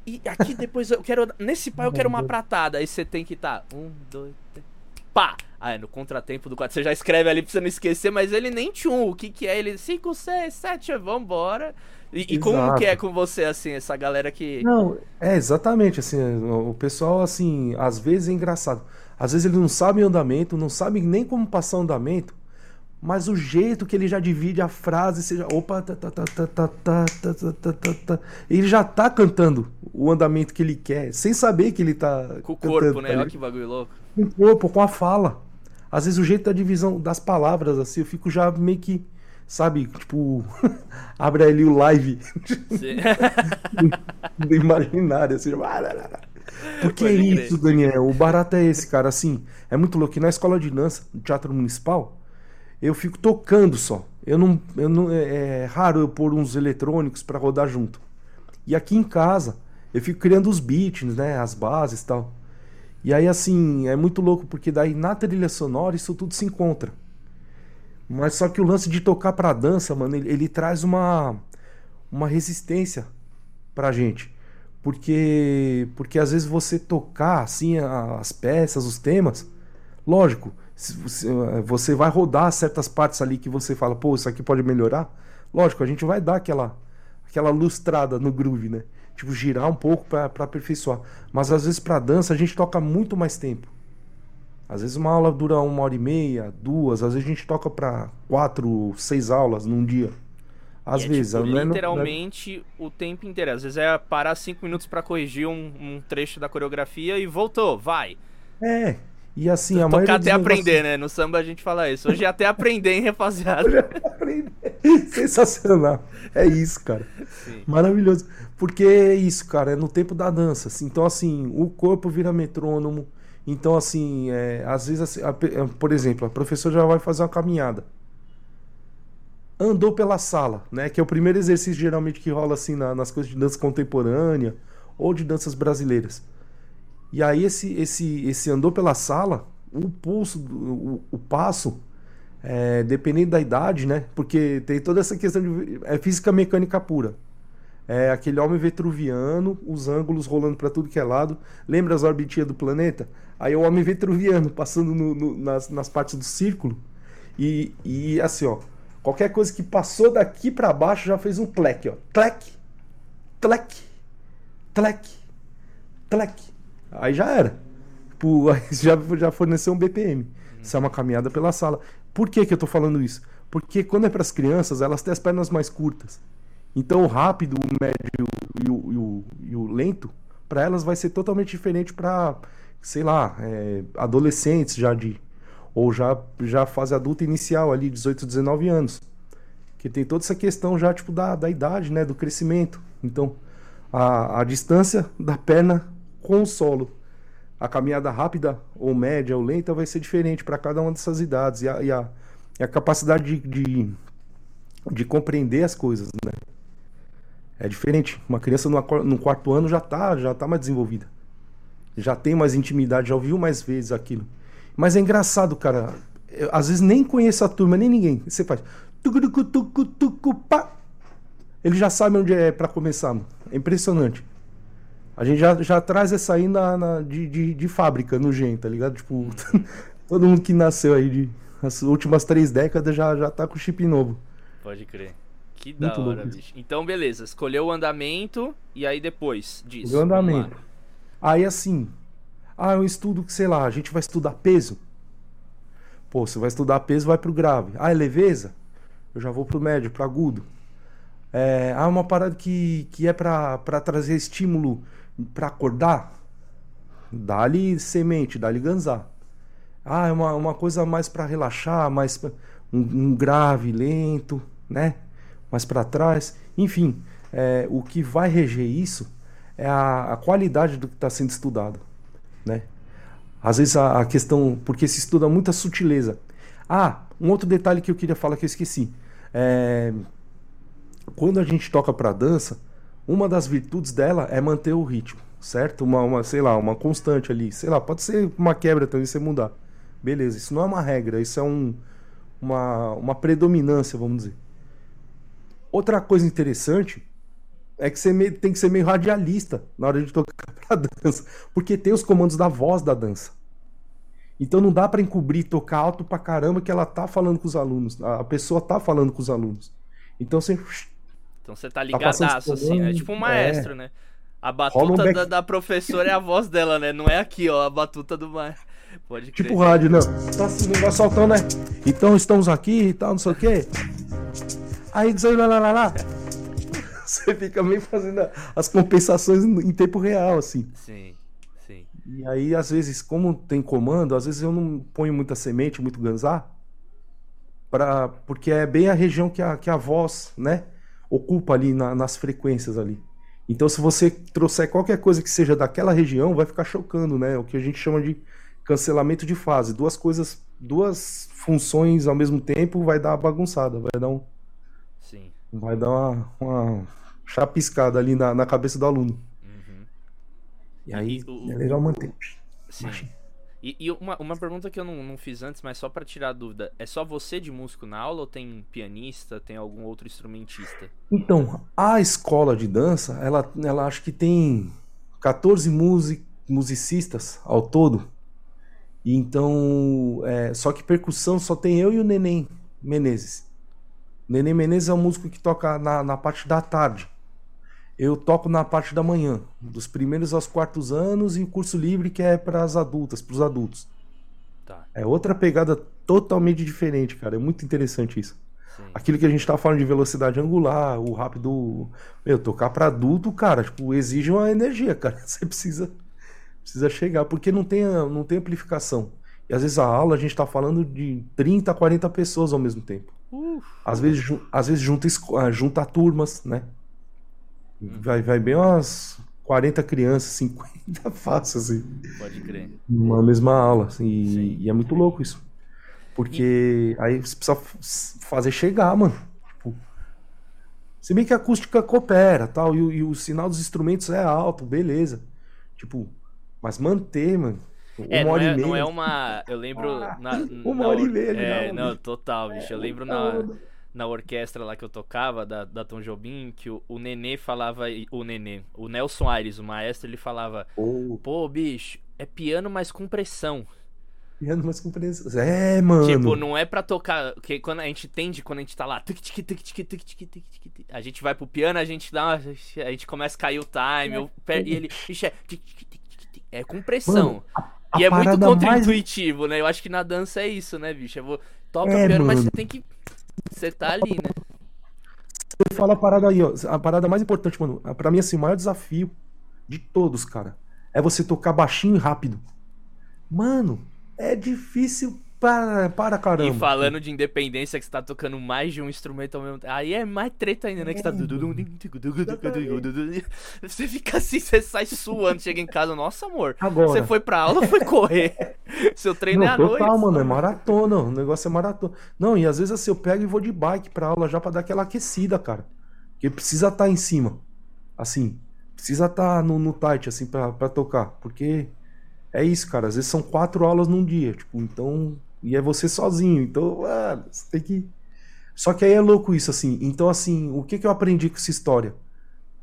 E aqui depois eu quero. Nesse pá eu quero uma pratada. Aí você tem que tá. Um, dois, três. Pá! Ah, é no contratempo do 4. Você já escreve ali pra você não esquecer, mas ele nem tchum. O que que é? Ele 5, 6, 7, vambora. E, e como que é com você, assim, essa galera que. Não, é exatamente assim. O pessoal, assim, às vezes é engraçado. Às vezes ele não sabe andamento, não sabe nem como passar andamento, mas o jeito que ele já divide a frase, seja. Opa, tá, tá, tá, tá, tá, tá, tá, tá, tá, tá, tá. Ele já tá cantando o andamento que ele quer, sem saber que ele tá. Com o cantando, corpo, tá né? Olha que bagulho louco. com o corpo, com a fala. Às vezes o jeito da divisão das palavras, assim, eu fico já meio que, sabe, tipo, abre ali o live do imaginário, assim. Porque é isso, Daniel, o barato é esse, cara, assim, é muito louco. E na escola de dança, no Teatro Municipal, eu fico tocando só. Eu não, eu não, é, é raro eu pôr uns eletrônicos pra rodar junto. E aqui em casa, eu fico criando os beats, né, as bases tal. E aí, assim, é muito louco, porque daí na trilha sonora isso tudo se encontra. Mas só que o lance de tocar pra dança, mano, ele, ele traz uma, uma resistência pra gente. Porque, porque às vezes você tocar, assim, as peças, os temas, lógico, Você vai rodar certas partes ali que você fala, pô, isso aqui pode melhorar. Lógico, a gente vai dar aquela, aquela lustrada no groove, né? Tipo, girar um pouco para aperfeiçoar. Mas às vezes para dança a gente toca muito mais tempo. Às vezes uma aula dura uma hora e meia, duas, às vezes a gente toca para quatro, seis aulas num dia. Às e vezes, é, tipo, é, literalmente não é... o tempo inteiro. Às vezes é parar cinco minutos para corrigir um, um, trecho da coreografia e voltou, vai. É. E assim, a Tocar maioria até aprender, né? No samba a gente fala isso. Hoje é até aprender, hein, rapaziada? Hoje é aprender. Sensacional. É isso, cara. Sim. Maravilhoso. Porque é isso, cara, é no tempo da dança. Assim. Então, assim, o corpo vira metrônomo. Então, assim, é, às vezes, assim, a, por exemplo, a professora já vai fazer uma caminhada andou pela sala, né? Que é o primeiro exercício geralmente que rola assim na, nas coisas de dança contemporânea ou de danças brasileiras. E aí esse esse esse andou pela sala, o pulso, o, o passo, é, dependendo da idade, né? Porque tem toda essa questão de é física mecânica pura. É aquele homem vetruviano, os ângulos rolando para tudo que é lado. Lembra as orbitinhas do planeta? Aí o homem vetruviano passando no, no, nas, nas partes do círculo. E, e assim, ó, Qualquer coisa que passou daqui para baixo já fez um tlec, ó. Tlec, tlec, tlec, tlec. Aí já era. Tipo, já, já forneceu um BPM. Isso é uma caminhada pela sala. Por que, que eu tô falando isso? Porque quando é para as crianças, elas têm as pernas mais curtas. Então o rápido, o médio e o, e o, e o lento, para elas vai ser totalmente diferente para, sei lá, é, adolescentes já de ou já, já fase adulta inicial ali, 18, 19 anos. Que tem toda essa questão já tipo da, da idade, né, do crescimento. Então, a, a distância da perna com o solo. A caminhada rápida ou média ou lenta vai ser diferente para cada uma dessas idades. E a, e a, e a capacidade de, de, de, compreender as coisas, né? É diferente. Uma criança no, quarto ano já está já tá mais desenvolvida. Já tem mais intimidade, já ouviu mais vezes aquilo. Mas é engraçado, cara. Eu, às vezes nem conheço a turma, nem ninguém. Você faz. Ele já sabe onde é para começar. É impressionante. A gente já, já traz essa aí na, na de, de, de, fábrica, no gen, tá ligado? Tipo, todo mundo que nasceu aí de as últimas três décadas já, já tá com chip novo. Pode crer. Que da Muito hora, bicho. Então, beleza. Escolheu o andamento e aí depois disso. O andamento. Aí assim, ah, é um estudo que, sei lá, a gente vai estudar peso. Pô, você vai estudar peso, vai pro grave. Ah, é leveza? Eu já vou pro médio, pro agudo. É, ah, uma parada que, que é para trazer estímulo para acordar. Dá-lhe semente, dá-lhe ganzar. Ah, é uma, uma coisa mais para relaxar, mais um, um, grave, lento, né? Mais para trás. Enfim, é, o que vai reger isso é a, a qualidade do que está sendo estudado né? Às vezes a, a, questão, porque se estuda muita sutileza. Ah, um outro detalhe que eu queria falar que eu esqueci. É, quando a gente toca para dança, uma das virtudes dela é manter o ritmo, certo? Uma, uma, sei lá, uma constante ali, sei lá, pode ser uma quebra também você mudar. Beleza, isso não é uma regra, isso é um, uma, uma predominância, vamos dizer. Outra coisa interessante é que você tem que ser meio radialista na hora de tocar pra dança. Porque tem os comandos da voz da dança. Então não dá para encobrir, tocar alto pra caramba que ela tá falando com os alunos. A pessoa tá falando com os alunos. Então você. Então você tá, tá ligadaço, assim, né? É tipo um maestro, é. né? A batuta um back... da, da, professora é a voz dela, né? Não é aqui, ó, a batuta do maestro. Pode crer. Tipo rádio, não. Tá assim, vai soltando, né? Então estamos aqui e tal, não sei o quê. Aí diz aí, lá, lá, lá, lá. você fica meio fazendo as compensações em tempo real, assim. Sim, sim. E aí, às vezes, como tem comando, às vezes eu não ponho muita semente, muito ganzar, pra, porque é bem a região que a, que a voz, né, ocupa ali na, nas frequências ali. Então, se você trouxer qualquer coisa que seja daquela região, vai ficar chocando, né? O que a gente chama de cancelamento de fase. Duas coisas, duas funções ao mesmo tempo vai dar uma bagunçada, vai dar um. Sim. Vai dar uma, uma chapiscada ali na, na cabeça do aluno. Uhum. E aí o, é legal manter. Sim. E, e, uma, uma pergunta que eu não, não fiz antes, mas só para tirar a dúvida: é só você de músico na aula ou tem pianista, tem algum outro instrumentista? Então, a escola de dança, ela, ela acho que tem 14 music, musicistas ao todo. E então, é, só que percussão só tem eu e o Neném Menezes. Neném Menezes é um músico que toca na, na parte da tarde. Eu toco na parte da manhã, dos primeiros aos quartos anos e o curso livre que é para as adultas, para os adultos. Tá. É outra pegada totalmente diferente, cara. É muito interessante isso. Sim. Aquilo que a gente tá falando de velocidade angular, o rápido. Meu, tocar para adulto, cara, tipo, exige uma energia, cara. Você precisa precisa chegar, porque não tem, não tem amplificação. E às vezes a aula a gente tá falando de 30, 40 pessoas ao mesmo tempo. Às vezes, às vezes junta, junta turmas, né? Hum. Vai, vai bem umas 40 crianças, 50 fácil, assim. Pode crer. Numa mesma aula, assim. E, e, é muito louco isso. Porque e... aí você precisa fazer chegar, mano. Tipo, se bem que a acústica coopera tal, e, e o sinal dos instrumentos é alto, beleza. Tipo, mas manter, mano. É, hora é, e meia. Não é uma. Eu lembro. Ah, na, uma na, hora e meia, É, não, total, bicho. Eu lembro na, na orquestra lá que eu tocava, da, da Tom Jobim, que o, o Nenê falava. O Nenê, o Nelson Aires, o maestro, ele falava: oh. Pô, bicho, é piano, mas com pressão. Piano, mas com pressão. É, mano. Tipo, não é pra tocar. Porque quando a gente tende, quando a gente tá lá. A gente vai pro piano, a gente dá uma, A gente começa a cair o time. Eu, e ele. Ixi, é é com pressão. Mano, a, a e é muito contra-intuitivo, mais... né? Eu acho que na dança é isso, né, bicho? Eu vou... Toca é, piano, mas você tem que. Você tá ali, né? Você fala a parada aí, ó. A parada mais importante, mano. Pra mim, assim, o maior desafio de todos, cara, é você tocar baixinho e rápido. Mano, é difícil para, para caramba. E falando de independência, que você tá tocando mais de um instrumento ao mesmo tempo. Aí é mais treta ainda, né? Que você tá. Você fica assim, você sai suando, chega em casa. Nossa, amor. Agora. Você foi pra aula ou foi correr? Seu treino Não, é à total, noite. mano. É maratona. O negócio é maratona. Não, e às vezes assim, eu pego e vou de bike pra aula já pra dar aquela aquecida, cara. Porque precisa estar tá em cima. Assim. Precisa estar tá no, no tight, assim, pra, pra tocar. Porque. É isso, cara. Às vezes são quatro aulas num dia. Tipo, então e é você sozinho. Então, mano, você tem que. Só que aí é louco isso, assim. Então, assim, o que, que eu aprendi com essa história?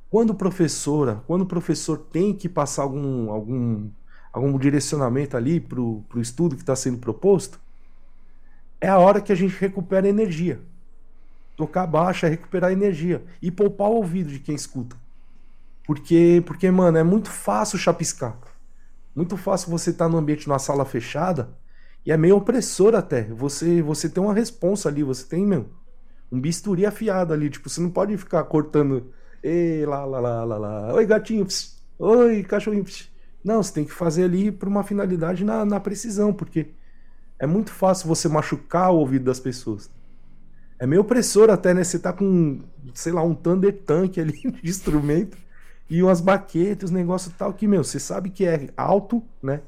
Quando professora, quando o professor tem que passar algum, algum, algum direcionamento ali pro, pro estudo que está sendo proposto, é a hora que a gente recupera energia. Tocar baixa é recuperar energia. E poupar o ouvido de quem escuta. Porque, porque mano, é muito fácil chapiscar. Muito fácil você estar tá no ambiente, numa sala fechada, e é meio opressor até. Você você tem uma responsa ali, você tem, meu, um bisturi afiado ali. Tipo, você não pode ficar cortando. Ei, lá, lá, lá, lá, lá. Oi, gatinho. Pss. Oi, cachorrinho. Pss. Não, você tem que fazer ali para uma finalidade na, na precisão, porque é muito fácil você machucar o ouvido das pessoas. É meio opressor até, né? Você tá com, sei lá, um Thunder Tank ali de instrumento e umas baquetas, negócio tal que, meu, você sabe que é alto, né?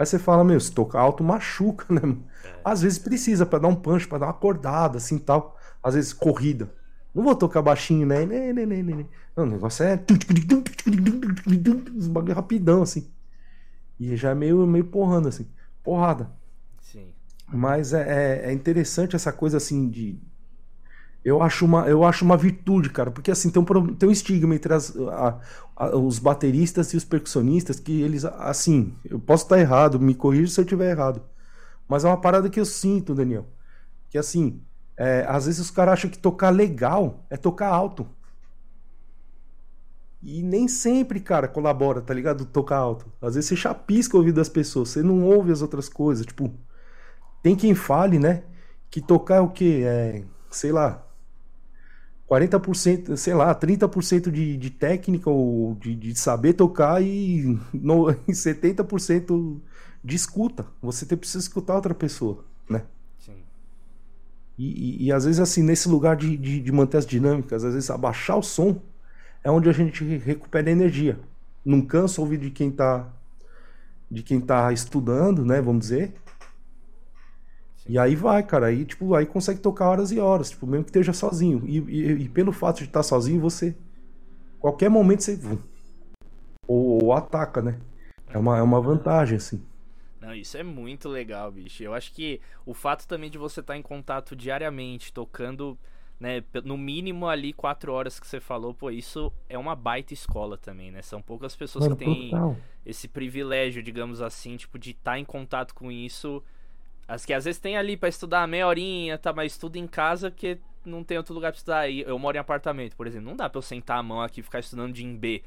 Aí você fala, meu, se tocar alto machuca, né? É. Às vezes precisa para dar um punch, para dar uma acordada, assim tal. Às vezes corrida. Não vou tocar baixinho, né? Não, o negócio é. Os bagulho rapidão, assim. E já é meio, meio porrando, assim. Porrada. Sim. Mas é, é, é interessante essa coisa, assim, de, eu acho uma, eu acho uma virtude, cara, porque assim tem um, tem um estigma entre as, a, a, os bateristas e os percussionistas que eles, assim, eu posso estar errado, me corrija se eu estiver errado, mas é uma parada que eu sinto, Daniel, que assim, é, às vezes os caras acham que tocar legal é tocar alto. E nem sempre, cara, colabora, tá ligado? Tocar alto. Às vezes você chapisca o ouvido das pessoas, você não ouve as outras coisas. Tipo, tem quem fale, né? Que tocar é o quê? É, sei lá, 40%, sei lá, 30% de, de técnica ou de, de saber tocar e, no, 70% de escuta. Você tem, precisa escutar outra pessoa, né? Sim. E, e, e às vezes, assim, nesse lugar de, de, de, manter as dinâmicas, às vezes abaixar o som é onde a gente recupera energia. Não cansa o ouvido de quem tá de quem tá estudando, né, vamos dizer, e aí vai, cara, aí tipo, aí consegue tocar horas e horas, tipo, mesmo que esteja sozinho. E, e, e pelo fato de estar sozinho, você qualquer momento você ou, ou, ataca, né? É uma, é uma vantagem assim. Não, isso é muito legal, bicho. Eu acho que o fato também de você estar em contato diariamente, tocando né, no mínimo ali quatro horas que você falou, pô, isso é uma baita escola também, né? São poucas pessoas Mano, que têm total. esse privilégio, digamos assim, tipo, de estar em contato com isso. As que às vezes tem ali para estudar meia horinha, tá, mas estuda em casa porque não tem outro lugar pra estudar. aí eu moro em apartamento, por exemplo. Não dá pra eu sentar a mão aqui e ficar estudando de B.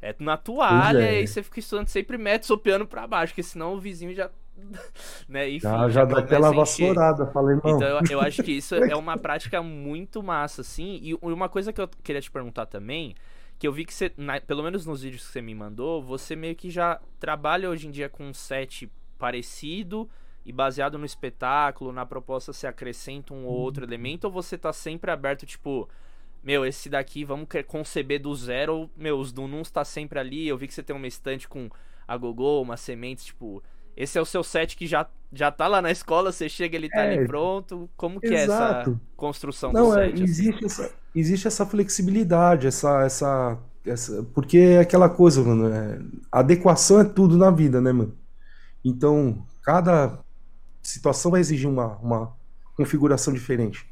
É na toalha é. e você fica estudando sempre metros o piano pra baixo, porque senão o vizinho já. né? Enfim, já, já dá aquela vassourada, falei, não. Então eu, eu acho que isso é uma prática muito massa, assim. E uma coisa que eu queria te perguntar também, que eu vi que você, na, pelo menos nos vídeos que você me mandou, você meio que já trabalha hoje em dia com um set parecido e baseado no espetáculo, na proposta, você acrescenta um ou outro uhum. elemento, ou você tá sempre aberto, tipo meu, esse daqui vamos conceber do zero. Meu, os Dununs tá sempre ali. Eu vi que você tem uma estante com a Gogô, umas sementes, tipo. Esse é o seu set que já, já tá lá na escola, você chega, ele tá é, ali pronto. Como que exato. é essa construção Não, do é, set? É, existe, assim? essa, existe essa flexibilidade, essa, essa, essa. Porque é aquela coisa, mano. É, adequação é tudo na vida, né, mano? Então, cada situação vai exigir uma, uma configuração diferente.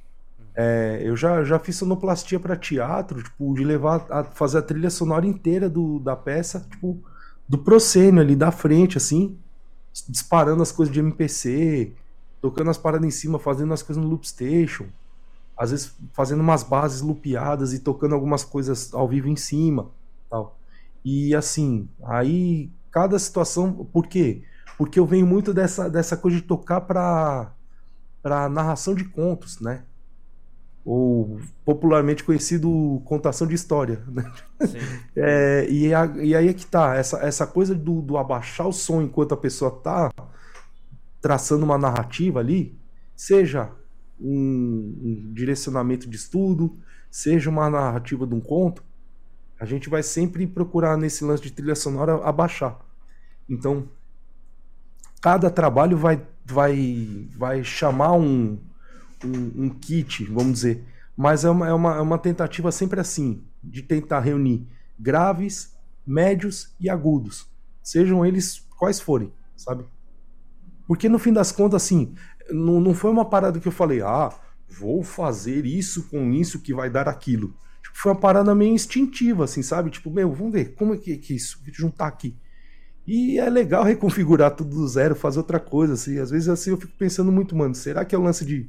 É, eu já, já fiz sonoplastia para teatro, tipo, de levar a fazer a trilha sonora inteira do, da peça, tipo, do proscênio ali da frente, assim, disparando as coisas de MPC, tocando as paradas em cima, fazendo as coisas no loop station, às vezes fazendo umas bases lupeadas e tocando algumas coisas ao vivo em cima, tal. E assim, aí cada situação, por quê? Porque eu venho muito dessa, dessa coisa de tocar para para narração de contos, né? ou popularmente conhecido contação de história. Né? É, e, a, e, aí é que tá, essa, essa coisa do, do, abaixar o som enquanto a pessoa tá traçando uma narrativa ali, seja um, um direcionamento de estudo, seja uma narrativa de um conto, a gente vai sempre procurar nesse lance de trilha sonora abaixar. Então, cada trabalho vai, vai, vai chamar um, um, um kit, vamos dizer. Mas é uma, é, uma, é uma tentativa sempre assim, de tentar reunir graves, médios e agudos. Sejam eles quais forem, sabe? Porque no fim das contas, assim, não, não foi uma parada que eu falei, ah, vou fazer isso com isso que vai dar aquilo. Tipo, foi uma parada meio instintiva, assim, sabe? Tipo, meu, vamos ver, como é que, que isso? Juntar aqui. E é legal reconfigurar tudo do zero, fazer outra coisa, assim. Às vezes, assim, eu fico pensando muito, mano, será que é o lance de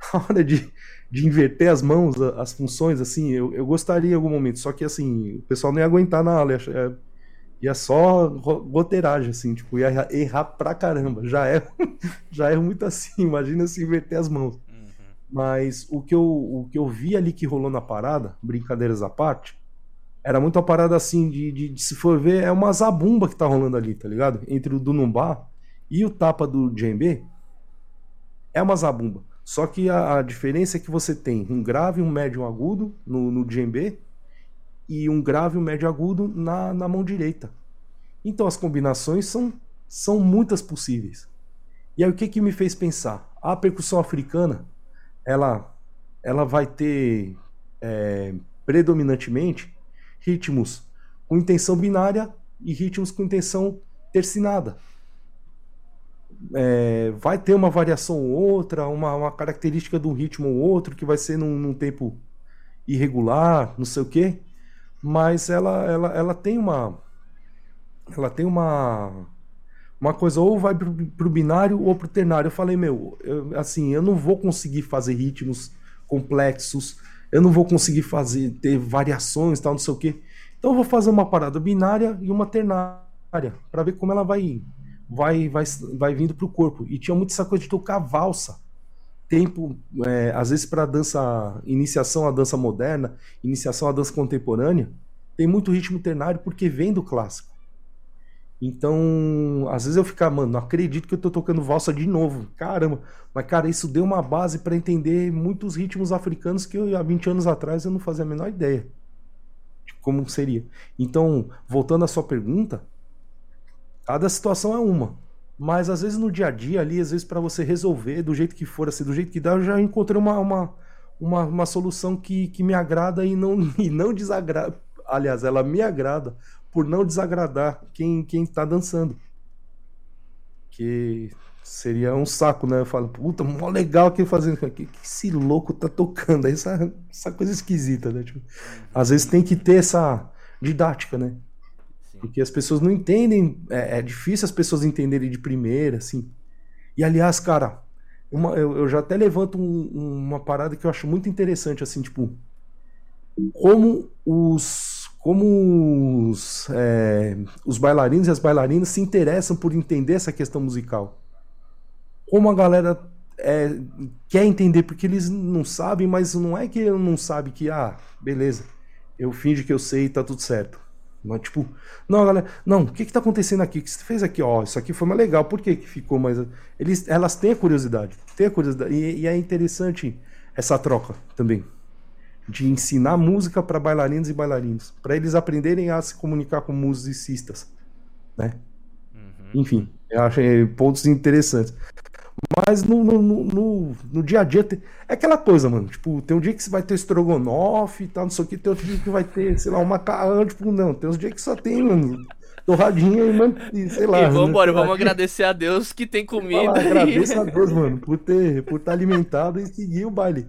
a hora de, de inverter as mãos, as funções, assim, eu, eu gostaria em algum momento, só que assim, o pessoal não ia aguentar na aula, ia, ia só roteiragem, assim, tipo, ia errar pra caramba. Já é, já é muito assim, imagina se inverter as mãos. Uhum. Mas o que, eu, o que eu vi ali que rolou na parada, brincadeiras à parte, era muito a parada assim, de, de, de, se for ver, é uma zabumba que tá rolando ali, tá ligado? Entre o Dunumbá e o tapa do djembe, é uma zabumba. Só que a, a, diferença é que você tem um grave, um médio um agudo no, no djembe e um grave, um médio agudo na, na mão direita. Então as combinações são, são muitas possíveis. E aí o que, que me fez pensar? A percussão africana, ela, ela vai ter é, predominantemente ritmos com intenção binária e ritmos com intenção tercinada é, vai ter uma variação ou outra, uma, uma característica de um ritmo ou outro que vai ser num, num tempo irregular, não sei o quê, mas ela, ela, ela tem uma ela tem uma uma coisa ou vai pro, pro binário ou pro ternário. Eu falei, meu, eu, assim, eu não vou conseguir fazer ritmos complexos, eu não vou conseguir fazer ter variações, tal, não sei o quê. Então eu vou fazer uma parada binária e uma ternária para ver como ela vai vai, vai, vai vindo para o corpo. E tinha muito essa coisa de tocar valsa. Tempo, é, às vezes, para dança, iniciação à dança moderna, iniciação à dança contemporânea, tem muito ritmo ternário porque vem do clássico. Então, às vezes eu ficar, mano, não acredito que eu tô tocando valsa de novo. Caramba, mas cara, isso deu uma base para entender muitos ritmos africanos que eu, há 20 anos atrás eu não fazia a menor ideia de como seria. Então, voltando à sua pergunta, Cada situação é uma. Mas às vezes no dia a dia ali, às vezes para você resolver do jeito que for, assim, do jeito que dá, eu já encontrei uma, uma, uma, uma solução que, que me agrada e não, e não desagrada. Aliás, ela me agrada por não desagradar quem, quem tá dançando. Que seria um saco, né? Eu falo, puta, mó legal aqui fazendo. O que, que esse louco tá tocando? Essa, essa coisa esquisita, né? Tipo, às vezes tem que ter essa didática, né? Sim. Porque as pessoas não entendem. É, é, difícil as pessoas entenderem de primeira, assim. E aliás, cara, uma, eu, eu já até levanto um, uma parada que eu acho muito interessante, assim, tipo. Como os como os, é, os bailarinos e as bailarinas se interessam por entender essa questão musical como a galera é, quer entender, porque eles não sabem, mas não é que não sabe que, ah, beleza, eu finge que eu sei e tá tudo certo. Mas, tipo, não, galera, não, o que que tá acontecendo aqui? O que você fez aqui? Ó, isso aqui foi mais legal, por que que ficou mais... Eles, elas têm a curiosidade, têm a curiosidade, e, e é interessante essa troca também, de ensinar música para bailarinos e bailarinos, para eles aprenderem a se comunicar com musicistas, né? Uhum. Enfim, eu achei pontos interessantes. Mas no, no, no, no, dia a dia é aquela coisa, mano. Tipo, tem um dia que você vai ter estrogonofe e tal, não sei o que, tem outro dia que vai ter, sei lá, uma macarrão, tipo, não, tem uns dias que só tem, mano, torradinha e, mano, e sei lá. E vambora, né? vamos agradecer a Deus que tem comida. Falar, agradeço a Deus, mano, por ter, por estar alimentado e seguir o baile.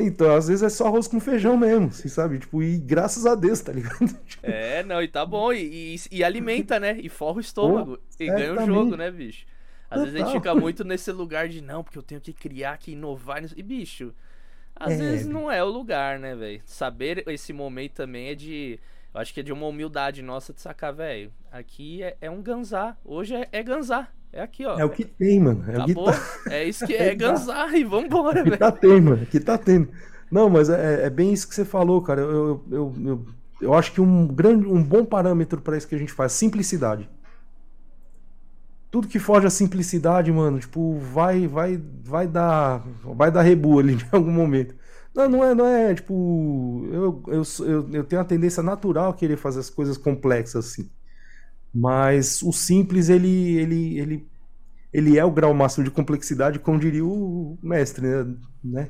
Então, às vezes é só arroz com feijão mesmo, assim, sabe? Tipo, e graças a Deus, tá ligado? É, não, e tá bom, e, e, e alimenta, né? E forra o estômago. Pô, e ganha o jogo, né, bicho? Às Total. vezes a gente fica muito nesse lugar de não, porque eu tenho que criar, que inovar. E, bicho, às é. vezes não é o lugar, né, velho? Saber esse momento também é de. Eu acho que é de uma humildade nossa de sacar, velho. Aqui é, é, um ganzar. Hoje é, é ganzar. É aqui, ó. É o que tem, mano. É, tá o que tá... é isso que é, é ganzar e vambora, velho. tá tendo, mano. Aqui tá tendo. Não, mas é, é bem isso que você falou, cara. Eu, eu, eu, eu, eu acho que um, grande, um bom parâmetro para isso que a gente faz simplicidade tudo que foge à simplicidade, mano, tipo, vai vai vai dar vai dar rebu ali em algum momento. Não, não é, não é, tipo, eu, eu, eu, eu tenho a tendência natural a querer fazer as coisas complexas assim. Mas o simples, ele, ele, ele, ele é o grau máximo de complexidade, como diria o mestre, né? né?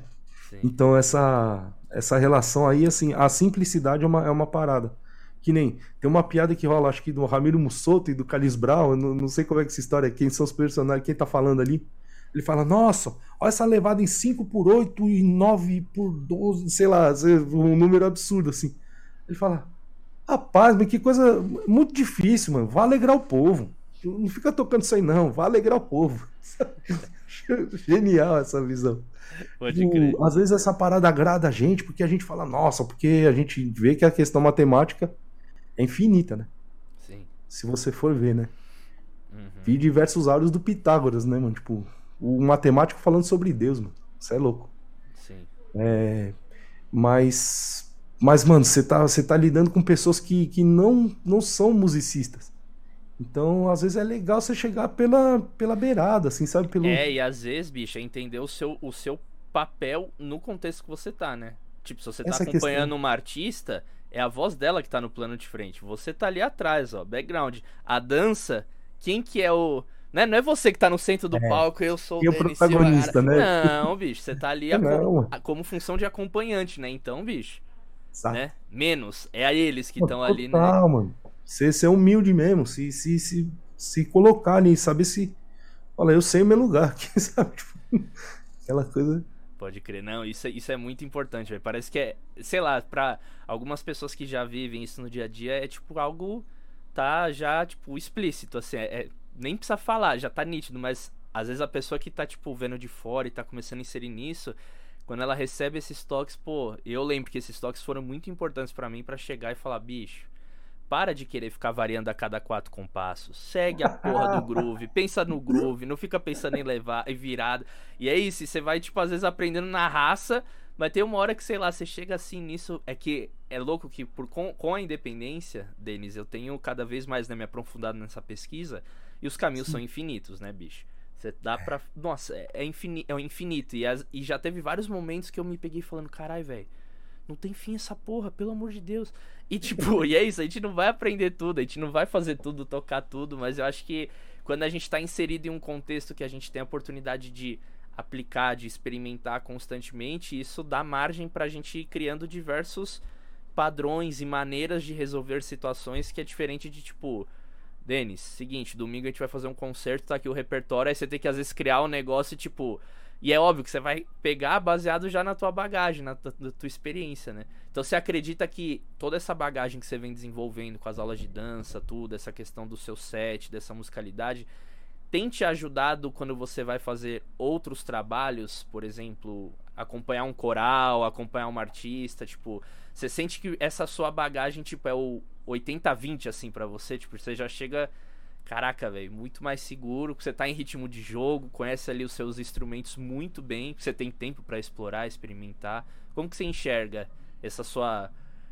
Então essa, essa relação aí, assim, a simplicidade é uma, é uma parada. Que nem. Tem uma piada que rola, acho que do Ramiro Mussoto e do Calis Brown. Não, não sei como é que essa história é, quem são os personagens, quem tá falando ali. Ele fala, nossa, olha essa levada em 5 por 8 e 9 por 12, sei lá, um número absurdo assim. Ele fala, rapaz, mas que coisa muito difícil, mano. Vai alegrar o povo. Não fica tocando isso aí, não. Vai alegrar o povo. Genial essa visão. Pode crer. às vezes essa parada agrada a gente, porque a gente fala, nossa, porque a gente vê que a questão matemática é infinita, né? Sim. Se você for ver, né? Uhum. Vi diversos áudios do Pitágoras, né, mano? Tipo, o matemático falando sobre Deus, mano. Isso é louco. Sim. É, mas. Mas, mano, você tá, você tá lidando com pessoas que, que não, não são musicistas. Então, às vezes é legal você chegar pela, pela beirada, assim, sabe? Pelo... É, e às vezes, bicho, é entender o seu, o seu papel no contexto que você tá, né? Tipo, se você tá Essa acompanhando questão... uma artista, é a voz dela que tá no plano de frente. Você tá ali atrás, ó, background. A dança, quem que é o. Né? Não é você que tá no centro do é. palco, eu sou e o protagonista, né? Não, bicho, você tá ali a, como função de acompanhante, né? Então, bicho. Exato. Né? Menos. É a eles que estão ali, né? mano. Ser, ser humilde mesmo, se, se, se, se colocar ali, saber se. Olha, eu sei o meu lugar aqui, sabe? Tipo, aquela coisa. Pode crer, não, isso, é, isso é muito importante. Parece que é, sei lá, pra algumas pessoas que já vivem isso no dia a dia, é tipo algo, tá já, tipo, explícito, assim, é, é, nem precisa falar, já tá nítido, mas às vezes a pessoa que tá, tipo, vendo de fora e tá começando a inserir nisso, quando ela recebe esses toques, pô, eu lembro que esses toques foram muito importantes para mim para chegar e falar, bicho, para de querer ficar variando a cada quatro compassos. Segue a porra do groove. Pensa no groove. Não fica pensando em levar e virada. E é isso. Você vai, tipo, às vezes aprendendo na raça. Mas tem uma hora que, sei lá, você chega assim nisso. É que é louco que por, com, com a independência, Denis, eu tenho cada vez mais né, me aprofundado nessa pesquisa. E os caminhos Sim. são infinitos, né, bicho? Você dá pra. Nossa, é, é, infini, é infinito. E, as, e já teve vários momentos que eu me peguei falando, carai, velho não tem fim essa porra, pelo amor de Deus. E tipo, e é isso, a gente não vai aprender tudo, a gente não vai fazer tudo, tocar tudo, mas eu acho que quando a gente está inserido em um contexto que a gente tem a oportunidade de aplicar, de experimentar constantemente, isso dá margem para a gente ir criando diversos padrões e maneiras de resolver situações que é diferente de tipo Denis, seguinte, domingo a gente vai fazer um concerto, tá aqui o repertório, aí você tem que às vezes criar um negócio tipo. E é óbvio que você vai pegar baseado já na tua bagagem, na tua, na tua experiência, né? Então você acredita que toda essa bagagem que você vem desenvolvendo com as aulas de dança, tudo, essa questão do seu set, dessa musicalidade, tem te ajudado quando você vai fazer outros trabalhos, por exemplo, acompanhar um coral, acompanhar uma artista, tipo, você sente que essa sua bagagem, tipo, é o 80-20, assim, para você? Tipo, você já chega, caraca, velho, muito mais seguro, você tá em ritmo de jogo, conhece ali os seus instrumentos muito bem, você tem tempo para explorar, experimentar. Como que você enxerga essa sua...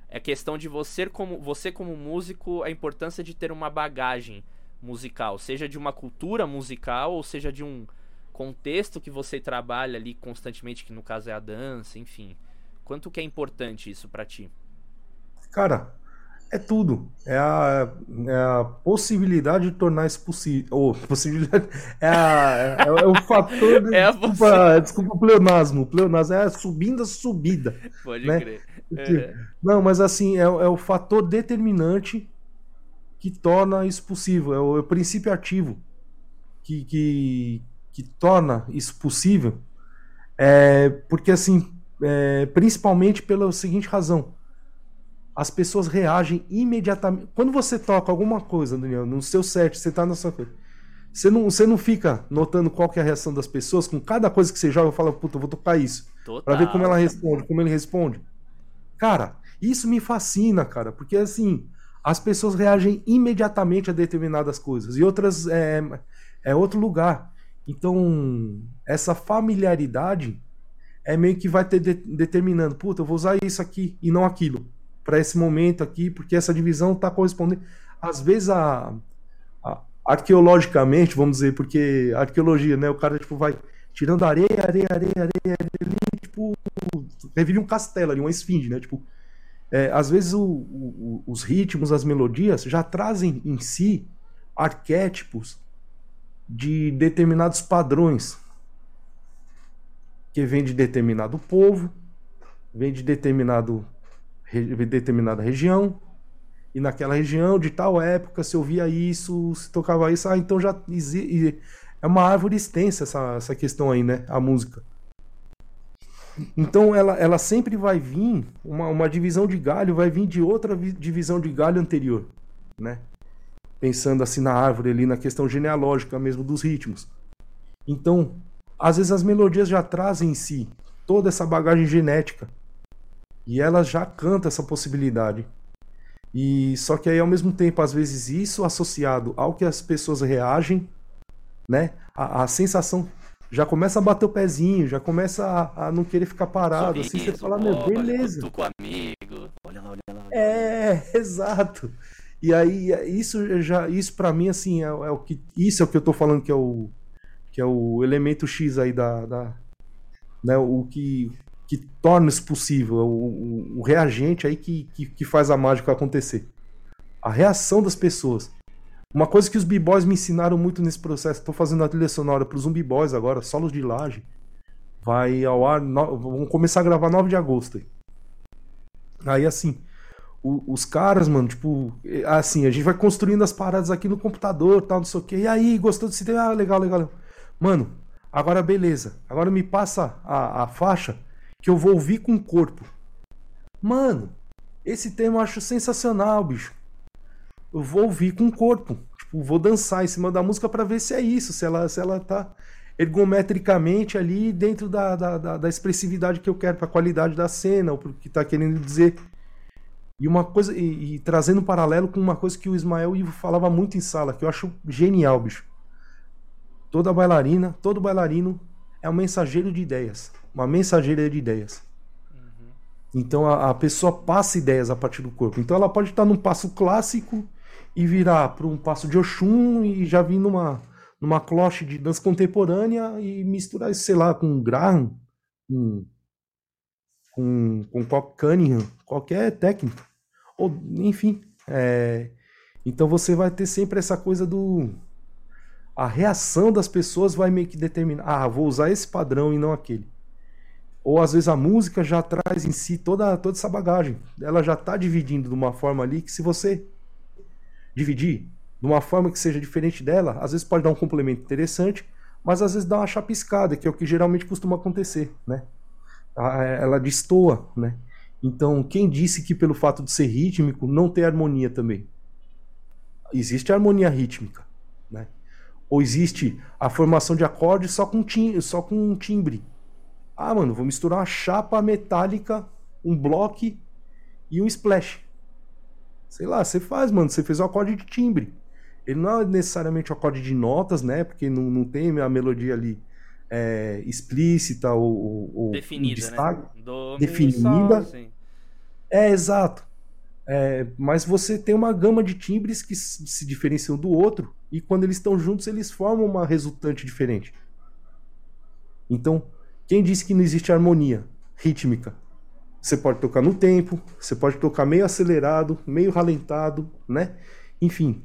É questão de você como, você como músico, a importância de ter uma bagagem musical, seja de uma cultura musical ou seja de um contexto que você trabalha ali constantemente, que no caso é a dança, enfim. Quanto que é importante isso para ti? Cara, é tudo. É a, é a possibilidade de tornar isso possível. Ou, possibilidade. É, a, é, é, o fator. De, é desculpa, desculpa o pleonasmo. O pleonasmo é a subindo a subida. Pode né? crer. É. Não, mas assim, é, é o fator determinante que torna isso possível. É o, é o princípio ativo que, que, que torna isso possível. É, porque assim, é, principalmente pela seguinte razão. As pessoas reagem imediatamente. Quando você toca alguma coisa, Daniel, no seu set, você tá na sua coisa. Você não, você não fica notando qual é a reação das pessoas com cada coisa que você joga, eu falo, puta, eu vou tocar isso. Total. Pra ver como ela responde, como ele responde. Cara, isso me fascina, cara, porque assim, as pessoas reagem imediatamente a determinadas coisas e outras é, é outro lugar. Então, essa familiaridade é meio que vai ter de, determinando, puta, eu vou usar isso aqui e não aquilo para esse momento aqui, porque essa divisão está correspondendo. Às vezes a, a, arqueologicamente, vamos dizer, porque arqueologia, né, o cara tipo vai tirando areia, areia, areia, areia, areia tipo, revive um castelo ali, uma esfinge, né, tipo, é, às vezes o, o, os ritmos, as melodias já trazem em si arquétipos de determinados padrões que vem de determinado povo, vem de determinado, determinada região, e naquela região, de tal época, se ouvia isso, se tocava isso, ah, então já é uma árvore extensa essa, essa questão aí, né? A música. Então ela, ela sempre vai vir, uma, uma divisão de galho vai vir de outra divisão de galho anterior, né? Pensando assim na árvore ali, na questão genealógica mesmo dos ritmos. Então, às vezes as melodias já trazem em si toda essa bagagem genética. E elas já cantam essa possibilidade. E só que aí ao mesmo tempo, às vezes isso associado ao que as pessoas reagem, né? A, a sensação já começa a bater o pezinho, já começa a, a não querer ficar parado, Sorriso, assim você fala, meu, beleza. Tô com amigo. Olha lá, olha lá. É, exato. E aí isso já isso para mim assim é, é, o que isso é o que eu tô falando que é o que é o elemento X aí da, da né, o que, que torna isso possível, o, o, o reagente aí que, que, que, faz a mágica acontecer. A reação das pessoas. Uma coisa que os b-boys me ensinaram muito nesse processo, estou fazendo a trilha sonora para os Zumbi Boys agora, solos de laje, vai ao ar, no, vamos começar a gravar 9 de agosto. Aí, aí assim, o, os caras, mano, tipo, assim, a gente vai construindo as paradas aqui no computador, tal, não sei o que, e aí, gostou desse tema? Ah, legal, legal. Mano, agora beleza. Agora me passa a, a faixa que eu vou ouvir com o corpo. Mano, esse tema eu acho sensacional, bicho. Eu vou ouvir com o corpo. Tipo, vou dançar em cima da música para ver se é isso, se ela, se ela tá ergometricamente ali dentro da, da, da, da expressividade que eu quero, pra qualidade da cena, ou pro que tá querendo dizer. E uma coisa, e, e trazendo um paralelo com uma coisa que o Ismael Ivo falava muito em sala, que eu acho genial, bicho. Toda bailarina, todo bailarino é um mensageiro de ideias, uma mensageira de ideias. Uhum. Então a, a, pessoa passa ideias a partir do corpo. Então ela pode estar num passo clássico e virar para um passo de Oxum e já vir numa, numa cloche de dança contemporânea e misturar sei lá, com Graham, com, com, com Cunningham, qualquer técnica. Ou, enfim. É, então você vai ter sempre essa coisa do a reação das pessoas vai meio que determinar, ah, vou usar esse padrão e não aquele. Ou às vezes a música já traz em si toda, toda essa bagagem. Ela já está dividindo de uma forma ali que se você dividir, de uma forma que seja diferente dela, às vezes pode dar um complemento interessante, mas às vezes dá uma chapiscada, que é o que geralmente costuma acontecer, né? Ela destoa, né? Então, quem disse que pelo fato de ser rítmico não tem harmonia também? Existe harmonia rítmica, né? Ou existe a formação de acordes só com, tim só com timbre. Ah, mano, vou misturar uma chapa metálica, um bloco e um splash. Sei lá, você faz, mano. Você fez um acorde de timbre. Ele não é necessariamente um acorde de notas, né? Porque não, não tem a melodia ali é, explícita ou, ou definida, destaque, né? Do definida. Sol, é, exato. É, mas você tem uma gama de timbres que se diferenciam do outro e quando eles estão juntos eles formam uma resultante diferente. Então, quem disse que não existe harmonia rítmica? Você pode tocar no tempo, você pode tocar meio acelerado, meio ralentado, né? Enfim,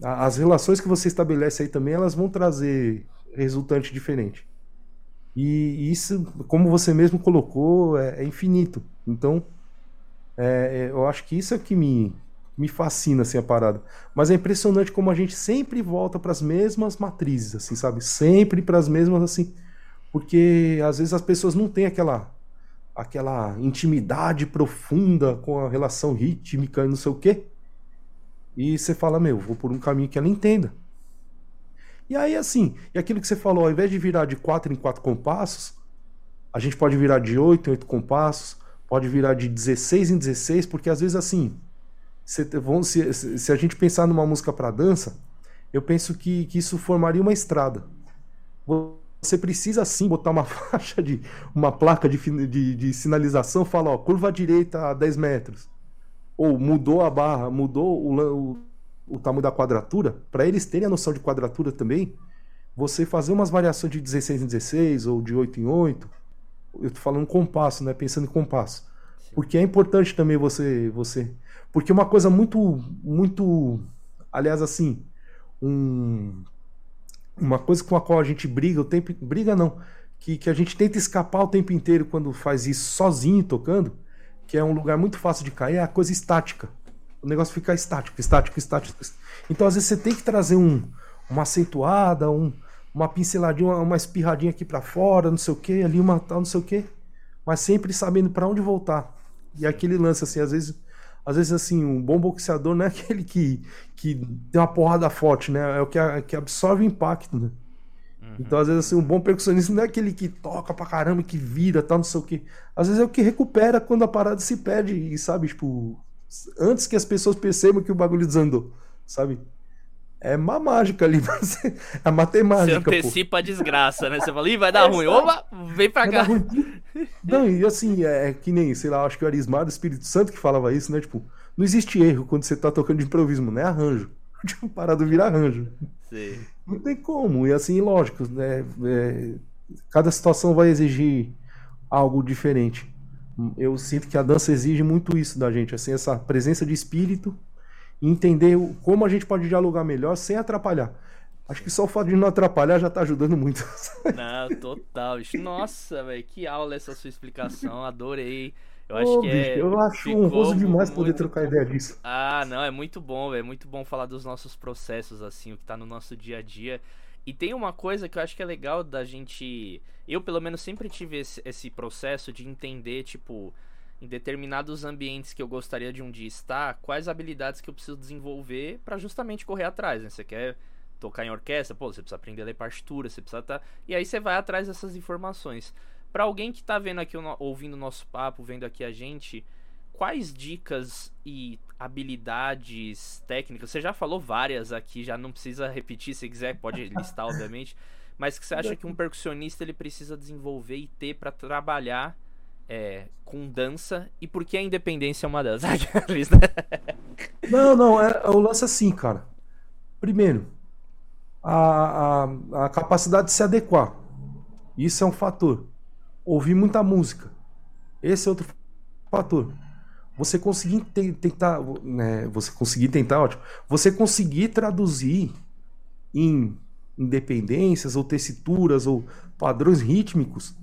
as relações que você estabelece aí também, elas vão trazer resultante diferente. E isso, como você mesmo colocou, é, é infinito. Então, é, é eu acho que isso é que me, me fascina assim a parada. Mas é impressionante como a gente sempre volta para as mesmas matrizes, assim, sabe? Sempre para as mesmas assim porque às vezes as pessoas não têm aquela aquela intimidade profunda com a relação rítmica e não sei o quê. E você fala, meu, vou por um caminho que ela entenda. E aí, assim, e aquilo que você falou, ao invés de virar de quatro em quatro compassos, a gente pode virar de oito em oito compassos, pode virar de 16 em 16, porque às vezes, assim, se, se, se a gente pensar numa música para dança, eu penso que, que isso formaria uma estrada você precisa sim botar uma faixa de uma placa de, de, de sinalização, fala, ó, curva direita a 10 metros. Ou mudou a barra, mudou o, o, o tamanho da quadratura, para eles terem a noção de quadratura também, você fazer umas variações de 16 em 16 ou de 8 em 8. Eu tô falando compasso, né? Pensando em compasso. Sim. Porque é importante também você você, porque uma coisa muito muito aliás assim, um uma coisa com a qual a gente briga o tempo briga não que, que a gente tenta escapar o tempo inteiro quando faz isso sozinho tocando que é um lugar muito fácil de cair é a coisa estática. O negócio fica estático estático estático então às vezes você tem que trazer um uma acentuada um uma pinceladinha uma, uma espirradinha aqui para fora não sei o que ali uma tal não sei o que mas sempre sabendo para onde voltar. E aquele lance assim às vezes às vezes, assim, um bom boxeador não é aquele que, que tem uma porrada forte, né? É o que, que absorve o impacto, né? Uhum. Então, às vezes, assim, um bom percussionista não é aquele que toca pra caramba, que vira, tal, não sei o quê. Às vezes é o que recupera quando a parada se perde, e sabe, tipo, antes que as pessoas percebam que o bagulho desandou, sabe? É uma mágica ali, é matemática. Você antecipa pô. a desgraça, né? Você fala, ih, vai dar é, ruim. Opa, vem pra cá. Não, e assim, é, é, que nem, sei lá, acho que o Arismar do Espírito Santo que falava isso, né? Tipo, não existe erro quando você tá tocando de improviso, né? Arranjo. Tipo, parado vira arranjo. Sim. Não tem como. E assim, lógico, né? É, cada situação vai exigir algo diferente. Eu sinto que a dança exige muito isso da gente, assim, essa presença de espírito entender como a gente pode dialogar melhor sem atrapalhar. Acho que só o fato de não atrapalhar já tá ajudando muito. Não, total. Nossa, velho, que aula essa sua explicação. Adorei. Eu acho que é. Eu acho honroso demais poder trocar ideia disso. Ah, não, é muito bom, velho. É muito bom falar dos nossos processos, assim, o que tá no nosso dia a dia. E tem uma coisa que eu acho que é legal da gente. Eu, pelo menos, sempre tive esse, esse processo de entender, tipo em determinados ambientes que eu gostaria de um dia estar, quais habilidades que eu preciso desenvolver para justamente correr atrás, né? Você quer tocar em orquestra, pô, você precisa aprender a ler partitura, você precisa estar... Tá... E aí você vai atrás dessas informações. Para alguém que tá vendo aqui, ouvindo o nosso papo, vendo aqui a gente, quais dicas e habilidades técnicas, você já falou várias aqui, já não precisa repetir, se quiser pode listar, obviamente, mas que você acha que um percussionista ele precisa desenvolver e ter para trabalhar é, com dança e por que a independência é uma dança? não, não, é, é, o lance assim, cara. Primeiro, a, a, a, capacidade de se adequar. Isso é um fator. Ouvir muita música. Esse é outro fator. Você conseguir tentar. Né, você conseguir tentar, ótimo. Você conseguir traduzir em independências ou tessituras ou padrões rítmicos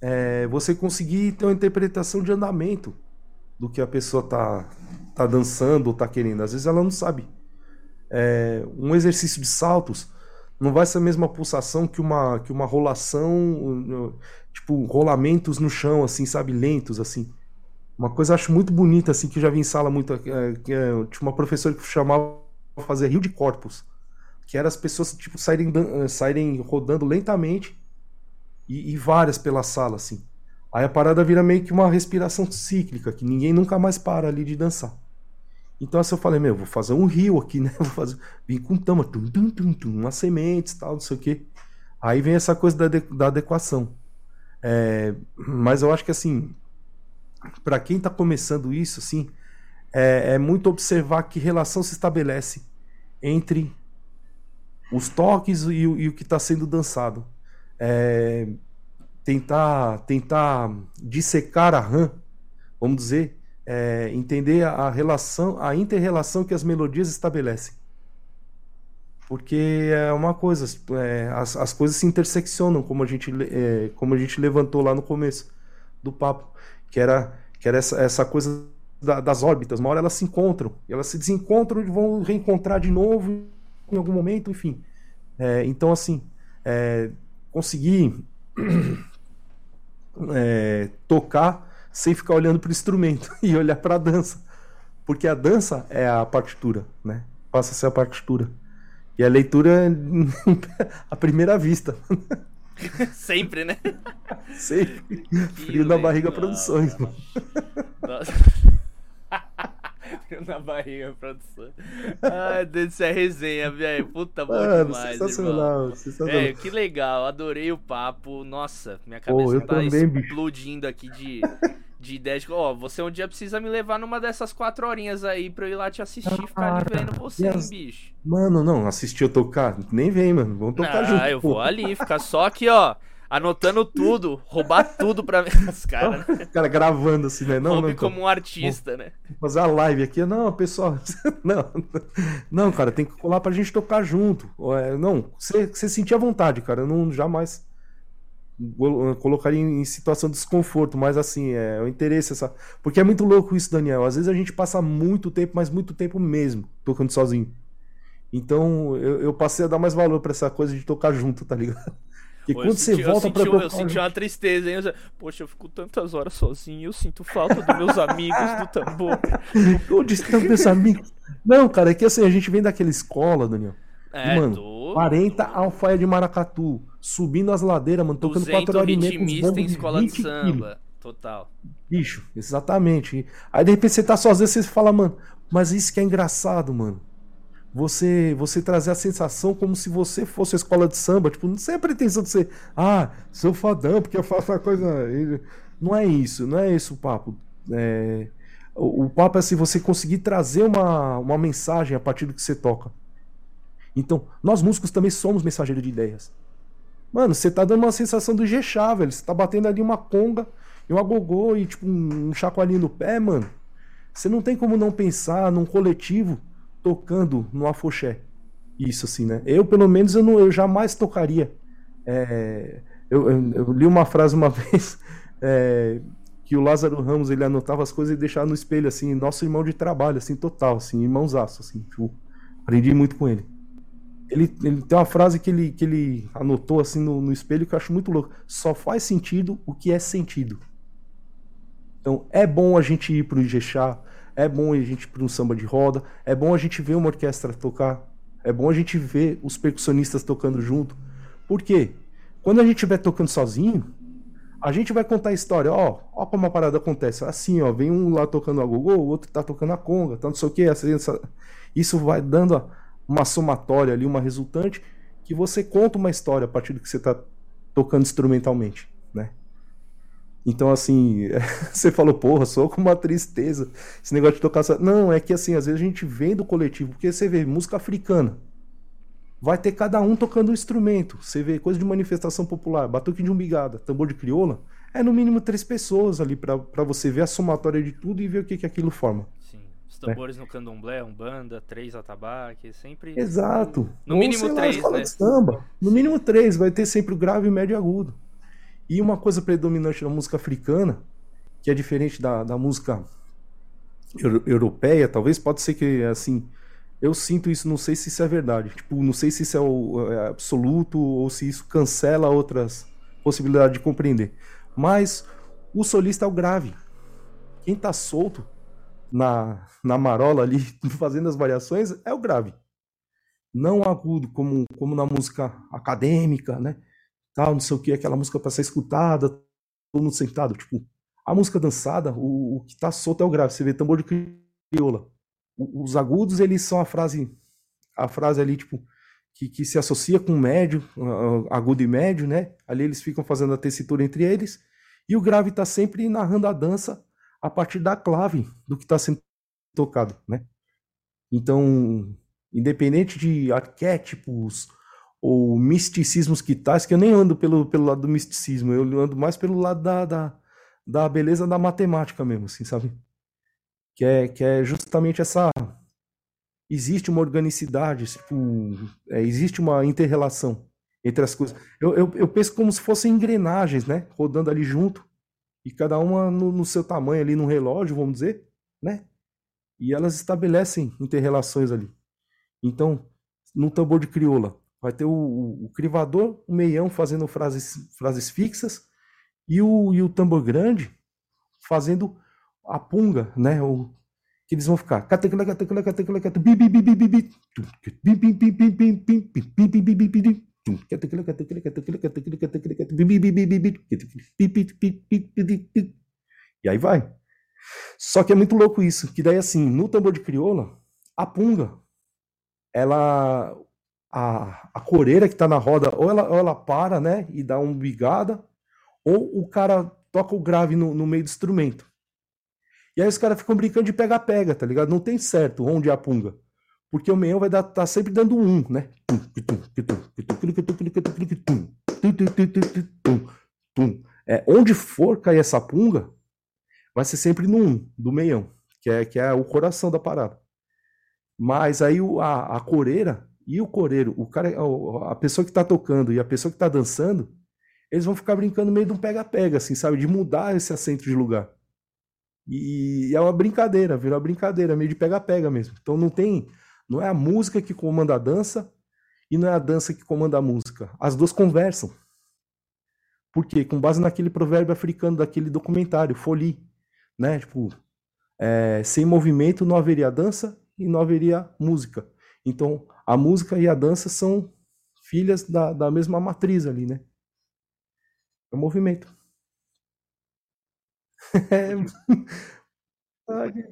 é, você conseguir ter uma interpretação de andamento do que a pessoa tá, tá dançando ou tá querendo. Às vezes ela não sabe. é, um exercício de saltos não vai ser a mesma pulsação que uma, que uma rolação, tipo, rolamentos no chão, assim, sabe, lentos, assim. Uma coisa eu acho muito bonita, assim, que eu já vi em sala muito, é, que é, tinha uma professora que chamava fazer rio de corpos, que era as pessoas, tipo, saírem, saírem rodando lentamente e, e várias pela sala, assim. Aí a parada vira meio que uma respiração cíclica, que ninguém nunca mais para ali de dançar. Então assim eu falei, meu, vou fazer um rio aqui, né? Vou fazer, vim com tama, tum, tum, tum, tum, umas sementes, tal, não sei o quê. Aí vem essa coisa da, da adequação. É, mas eu acho que assim, para quem está começando isso, assim, é, é, muito observar que relação se estabelece entre os toques e, e o que está sendo dançado. É, tentar, tentar dissecar a RAM, vamos dizer, é, entender a relação, a inter-relação que as melodias estabelecem. Porque é uma coisa, é, as, as coisas se interseccionam, como a, gente, é, como a gente levantou lá no começo do papo, que era, que era essa, essa coisa da, das órbitas. Uma hora elas se encontram, elas se desencontram e vão reencontrar de novo em algum momento, enfim. É, então, assim, é, conseguir é, tocar sem ficar olhando para o instrumento e olhar para a dança. Porque a dança é a partitura, né? Passa a ser a partitura. E a leitura é a primeira vista. Sempre, né? Sempre. Frio na barriga produções, mano. Nossa. na barriga, produção. Ai, Deus, isso é resenha, velho. Puta, bom Mano, demais, sensacional, irmão. sensacional. É, que legal, adorei o papo. Nossa, minha cabeça Pô, tá também, explodindo bicho. aqui de, de ideias. Ó, você um dia precisa me levar numa dessas quatro horinhas aí pra eu ir lá te assistir e ficar ali vendo você, hein, bicho. Mano, não, assistir eu tocar, nem vem, mano. Vamos tocar ah, junto. Ah, eu pô. vou ali, ficar só aqui, ó anotando tudo, roubar tudo pra os caras, né? cara gravando assim, né? Não, não, como um artista, né? Fazer a live aqui, não, pessoal, não, não, cara, tem que colar pra gente tocar junto. É, não, você, você sentir a vontade, cara, eu não jamais colocaria em situação de desconforto, mas assim, é o interesse essa, porque é muito louco isso, Daniel. Às vezes a gente passa muito tempo, mas muito tempo mesmo tocando sozinho. Então eu, eu passei a dar mais valor para essa coisa de tocar junto, tá ligado? E quando senti, você volta para Eu senti uma tristeza, hein? Eu, Poxa, eu fico tantas horas sozinho, eu sinto falta dos meus amigos do tambor. Onde estão meus amigos? Não, cara, é que assim, a gente vem daquela escola, Daniel. É, e, mano, tô... 40 alfaia de maracatu, subindo as ladeiras, mano, tocando 4 horas e meia com em escola de samba. Total. Bicho, exatamente. Aí de repente você tá sozinho, você fala, mano, mas isso que é engraçado, mano você você trazer a sensação como se você fosse a escola de samba, tipo, não sem a pretensão de ser, ah, sou fodão porque eu faço a coisa. Não é isso, não é isso o papo. É... O, o papo é se você conseguir trazer uma, uma mensagem a partir do que você toca. Então, nós músicos também somos mensageiros de ideias. Mano, você tá dando uma sensação do Gechá, velho. Você tá batendo ali uma conga e um agogô e tipo um chacoalhinho no pé, mano. Você não tem como não pensar num coletivo tocando no afoxé. Isso assim, né? Eu, pelo menos, eu, não, eu jamais tocaria. É, eu, eu, eu, li uma frase uma vez é, que o Lázaro Ramos ele anotava as coisas e deixava no espelho, assim, nosso irmão de trabalho, assim, total, assim, irmãozaço, assim. Tipo, aprendi muito com ele. Ele, ele tem uma frase que ele, que ele anotou assim no, no espelho que eu acho muito louco. Só faz sentido o que é sentido. Então é bom a gente ir pro Ijexá, é bom a gente ir para um samba de roda, é bom a gente ver uma orquestra tocar, é bom a gente ver os percussionistas tocando junto. Por quê? Quando a gente estiver tocando sozinho, a gente vai contar a história, ó, ó como a parada acontece. Assim, ó, vem um lá tocando a gogô, o outro tá tocando a conga, tá não sei o que. Isso vai dando uma somatória ali, uma resultante, que você conta uma história a partir do que você tá tocando instrumentalmente? Então, assim, você falou, porra, sou com uma tristeza. Esse negócio de tocar. Não, é que assim, às vezes a gente vem do coletivo, porque você vê música africana. Vai ter cada um tocando um instrumento. Você vê coisa de manifestação popular, batuque de umbigada, tambor de crioula. É no mínimo três pessoas ali para você ver a somatória de tudo e ver o que, que aquilo forma. Sim. Os tambores né? no candomblé, umbanda, três atabaque, sempre. Exato. No Ou, mínimo três, lá, né? Samba. No mínimo três, vai ter sempre o grave, médio e agudo. E uma coisa predominante da música africana, que é diferente da, da música europeia, talvez pode ser que assim Eu sinto isso, não sei se isso é verdade. Tipo, não sei se isso é, o, é absoluto ou se isso cancela outras possibilidades de compreender. Mas o solista é o grave. Quem tá solto na, na marola ali, fazendo as variações, é o grave. Não agudo, como, como na música acadêmica, né? Tal, não sei o que, aquela música para ser escutada, todo mundo sentado. Tipo, a música dançada, o, o que tá solto é o grave. Você vê tambor de crioula. Os agudos, eles são a frase, a frase ali, tipo, que, que se associa com médio, agudo e médio, né? Ali eles ficam fazendo a tessitura entre eles. E o grave está sempre narrando a dança a partir da clave do que está sendo tocado, né? Então, independente de arquétipos ou misticismos que tais, que eu nem ando pelo, pelo lado do misticismo, eu ando mais pelo lado da, da, da beleza da matemática mesmo, assim, sabe? Que é, que é justamente essa. Existe uma organicidade, tipo, é, existe uma interrelação entre as coisas. Eu, eu, eu penso como se fossem engrenagens, né? Rodando ali junto, e cada uma no, no seu tamanho ali no relógio, vamos dizer, né? E elas estabelecem interrelações ali. Então, no tambor de crioula, vai ter o, o, o crivador, o meião fazendo frases, frases fixas, e o, e o tambor grande fazendo a punga, né? O, que eles vão ficar. E aí vai. Só que é muito louco isso, que daí assim, no tambor de crioula, a punga, ela a, a coreira que tá na roda, ou ela, ou ela para, né, e dá uma bigada, ou o cara toca o grave no, no meio do instrumento. E aí os caras ficam brincando de pega-pega, tá ligado? Não tem certo onde é a punga. Porque o meião vai dar, tá sempre dando um, né? É, onde for cair essa punga, vai ser sempre no um do meião, que é, que é o coração da parada. Mas aí a, a coreira e o coreiro, o cara, a pessoa que tá tocando e a pessoa que tá dançando, eles vão ficar brincando meio de um pega-pega, assim, sabe? De mudar esse assento de lugar. E é uma brincadeira, virou uma brincadeira, meio de pega-pega mesmo. Então não tem não é a música que comanda a dança e não é a dança que comanda a música. As duas conversam. Por quê? Com base naquele provérbio africano daquele documentário, Foli, né? Tipo, é, sem movimento não haveria dança e não haveria música. Então, a música e a dança são filhas da, da mesma matriz ali, né? É o movimento. É... Ai, que...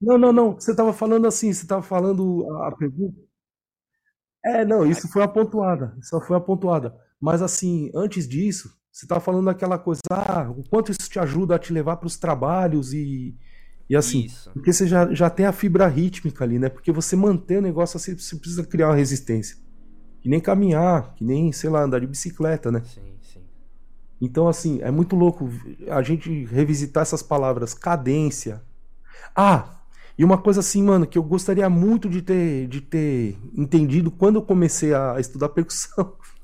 Não, não, não. Você estava falando assim, você estava falando a a pergunta. É, não, isso foi apontuada. Isso foi apontuada. Mas assim, antes disso, você estava falando daquela coisa, ah, o quanto isso te ajuda a te levar para os trabalhos e, e assim. Isso. Porque você já, já tem a fibra rítmica ali, né? Porque você manter o negócio, assim, você precisa criar uma resistência. Que nem caminhar, que nem, sei lá, andar de bicicleta, né? Sim, sim. Então, assim, é muito louco a gente revisitar essas palavras. Cadência. Ah, e uma coisa assim, mano, que eu gostaria muito de ter, de ter entendido quando eu comecei a estudar percussão,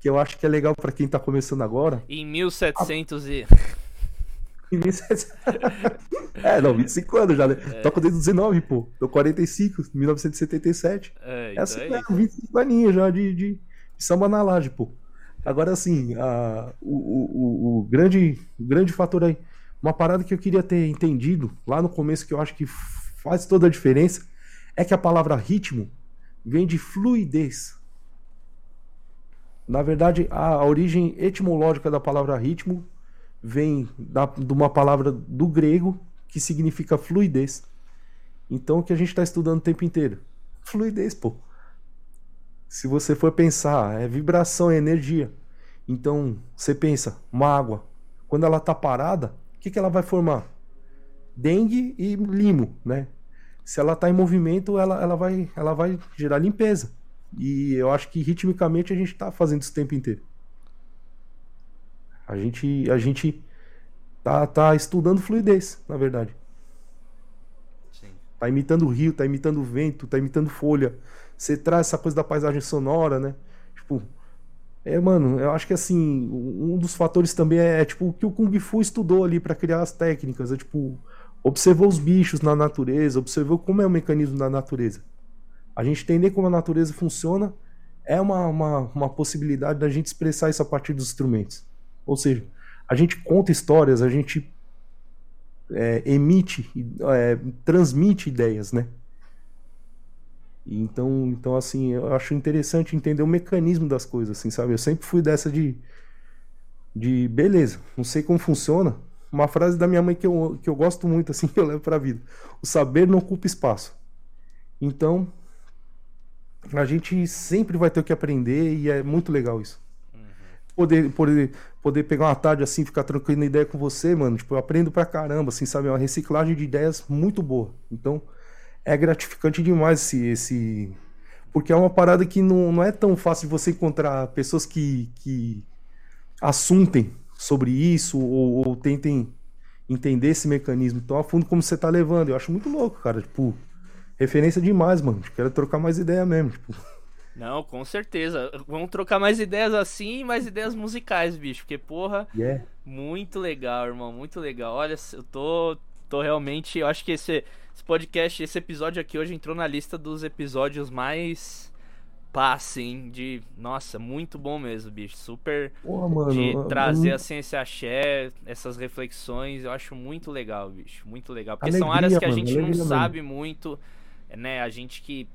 que eu acho que é legal para quem tá começando agora. Em 1700 e... Em 1700 é, não, 25 anos já, né? É. Toco desde 19, pô. Tô 45, 1977. É, É então assim, é isso. 25 aninhos já de, de, de samba na laje, pô. Agora, assim, a, o, o, o, o grande, o grande fator aí, uma parada que eu queria ter entendido lá no começo, que eu acho que faz toda a diferença, é que a palavra ritmo vem de fluidez. Na verdade, a, origem etimológica da palavra ritmo vem da, de uma palavra do grego que significa fluidez. Então, o que a gente está estudando o tempo inteiro? Fluidez, pô. Se você for pensar, é vibração, é energia. Então, você pensa, uma água, quando ela está parada, o que, que ela vai formar? Dengue e limo, né? Se ela está em movimento, ela, ela, vai, ela vai gerar limpeza. E eu acho que ritmicamente a gente está fazendo isso o tempo inteiro. A gente, a gente tá, tá estudando fluidez, na verdade. Sim. Tá imitando rio, tá imitando vento, tá imitando folha. Você traz essa coisa da paisagem sonora, né? Tipo, É, mano, eu acho que assim, um dos fatores também é, é tipo o que o Kung Fu estudou ali para criar as técnicas, é tipo observou os bichos na natureza, observou como é o mecanismo da natureza. A gente entender como a natureza funciona é uma, uma, uma possibilidade da gente expressar isso a partir dos instrumentos. Ou seja, a gente conta histórias, a gente é, emite, é, transmite ideias, né? Então, então, assim, eu acho interessante entender o mecanismo das coisas, assim, sabe? Eu sempre fui dessa de, de beleza, não sei como funciona. Uma frase da minha mãe que eu, que eu gosto muito, assim, que eu levo pra vida. O saber não ocupa espaço. Então, a gente sempre vai ter o que aprender e é muito legal isso. Uhum. Poder, poder, poder pegar uma tarde assim, ficar trocando ideia com você, mano, tipo, eu aprendo pra caramba, assim, sabe? É uma reciclagem de ideias muito boa. Então, é gratificante demais esse, esse... porque é uma parada que não, não é tão fácil de você encontrar pessoas que, que assuntem sobre isso ou, ou tentem entender esse mecanismo tão a fundo como você tá levando. Eu acho muito louco, cara. Tipo, referência demais, mano. Quero trocar mais ideia mesmo. Tipo. Não, com certeza. Vamos trocar mais ideias assim e mais ideias musicais, bicho. Porque, porra, yeah. muito legal, irmão. Muito legal. Olha, eu tô, tô realmente. Eu acho que esse, esse podcast, esse episódio aqui hoje entrou na lista dos episódios mais passem de. Nossa, muito bom mesmo, bicho. Super. Porra, mano, de trazer assim esse axé, essas reflexões. Eu acho muito legal, bicho. Muito legal. Porque alegria, são áreas que a mano, gente não alegria, sabe muito. Né? A gente que.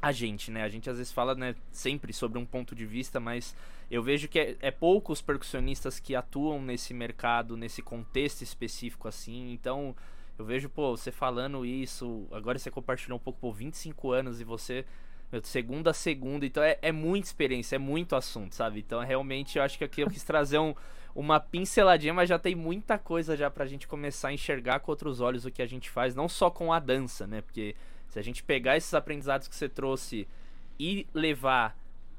A gente, né? A gente às vezes fala, né, sempre sobre um ponto de vista, mas eu vejo que é, é poucos percussionistas que atuam nesse mercado, nesse contexto específico assim. Então, eu vejo, pô, você falando isso, agora você compartilhou um pouco por 25 anos e você meu, segunda a segunda, então é, é muita experiência, é muito assunto, sabe? Então realmente eu acho que aqui eu quis trazer um, uma pinceladinha, mas já tem muita coisa já pra gente começar a enxergar com outros olhos o que a gente faz, não só com a dança, né? Porque se a gente pegar esses aprendizados que você trouxe e levar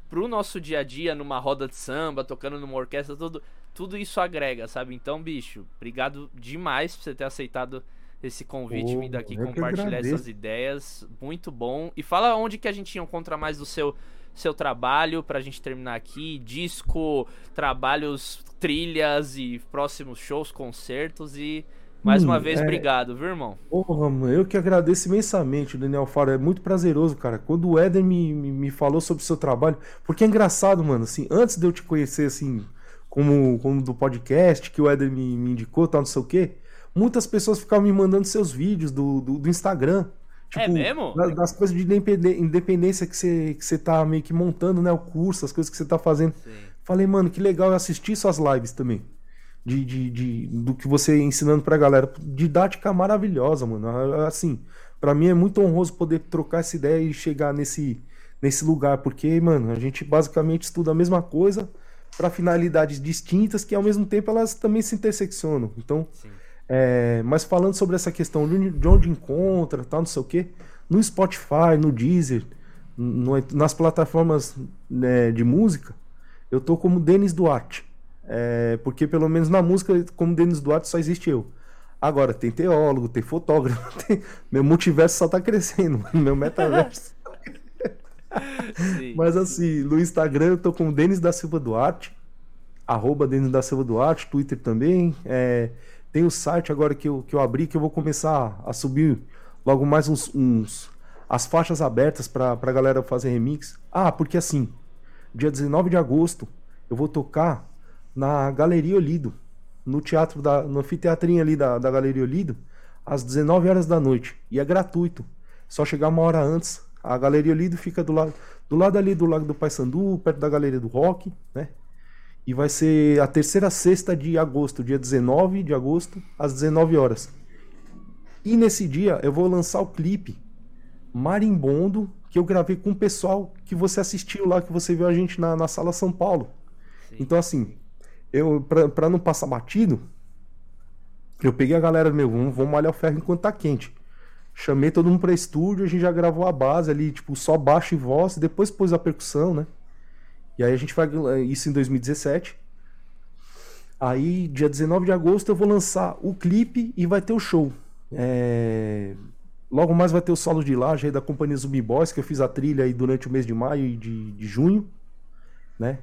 pro nosso dia a dia numa roda de samba, tocando numa orquestra, tudo, tudo isso agrega, sabe? Então, bicho, obrigado demais por você ter aceitado esse convite, oh, vindo aqui compartilhar essas ideias. Muito bom. E fala onde que a gente encontra mais do seu seu trabalho pra gente terminar aqui, disco, trabalhos, trilhas e próximos shows, concertos e mais hum, uma vez, é... obrigado, viu, irmão? Porra, mano, eu que agradeço imensamente, Daniel Faro. É muito prazeroso, cara. Quando o Éder me, me, me, falou sobre o seu trabalho, porque é engraçado, mano, assim, antes de eu te conhecer, assim, como, como do podcast, que o Éder me, me indicou, tal, não sei o quê, muitas pessoas ficavam me mandando seus vídeos do, do, do Instagram. Tipo, é mesmo? Das, das coisas de independência que você, que você tá meio que montando, né? O curso, as coisas que você tá fazendo. Sim. Falei, mano, que legal eu assistir suas lives também. De, de, de, do que você ensinando pra galera. Didática maravilhosa, mano. Assim, para mim é muito honroso poder trocar essa ideia e chegar nesse, nesse lugar. Porque, mano, a gente basicamente estuda a mesma coisa para finalidades distintas que ao mesmo tempo elas também se interseccionam. Então. É, mas falando sobre essa questão de onde encontra, tal, não sei o que, no Spotify, no Deezer, no, nas plataformas né, de música, eu tô como Denis Duarte. É, porque pelo menos na música, como Denis Duarte, só existe eu. Agora, tem teólogo, tem fotógrafo, tem... meu multiverso só tá crescendo, meu metaverso. Mas assim, no Instagram eu tô como Denis da Silva Duarte, arroba Denis da Silva Duarte, Twitter também. É, tem o site agora que eu, que eu abri que eu vou começar a subir logo mais uns, uns as faixas abertas para a galera fazer remix. Ah, porque assim, dia 19 de agosto eu vou tocar na Galeria Olido, no teatro da no anfiteatrinho ali da, da Galeria Olido, às 19 horas da noite, e é gratuito. Só chegar uma hora antes. A Galeria Olido fica do lado do lado ali do Lago do Paissandu, perto da Galeria do Rock, né? E vai ser a terceira sexta de agosto, dia 19 de agosto, às 19 horas. E nesse dia eu vou lançar o clipe Marimbondo, que eu gravei com o pessoal que você assistiu lá, que você viu a gente na, na sala São Paulo. Sim. Então, assim, eu pra não passar batido, eu peguei a galera, meu, vamos, vamos malhar o ferro enquanto tá quente. Chamei todo mundo pra estúdio, a gente já gravou a base ali, tipo, só baixo e voz, depois pôs a percussão, né? E aí a gente vai. Isso em 2017. Aí, dia 19 de agosto, eu vou lançar o clipe e vai ter o show. É... Logo mais vai ter o solo de laje aí da companhia Zumbi Boys, que eu fiz a trilha aí durante o mês de maio e de, de junho, né?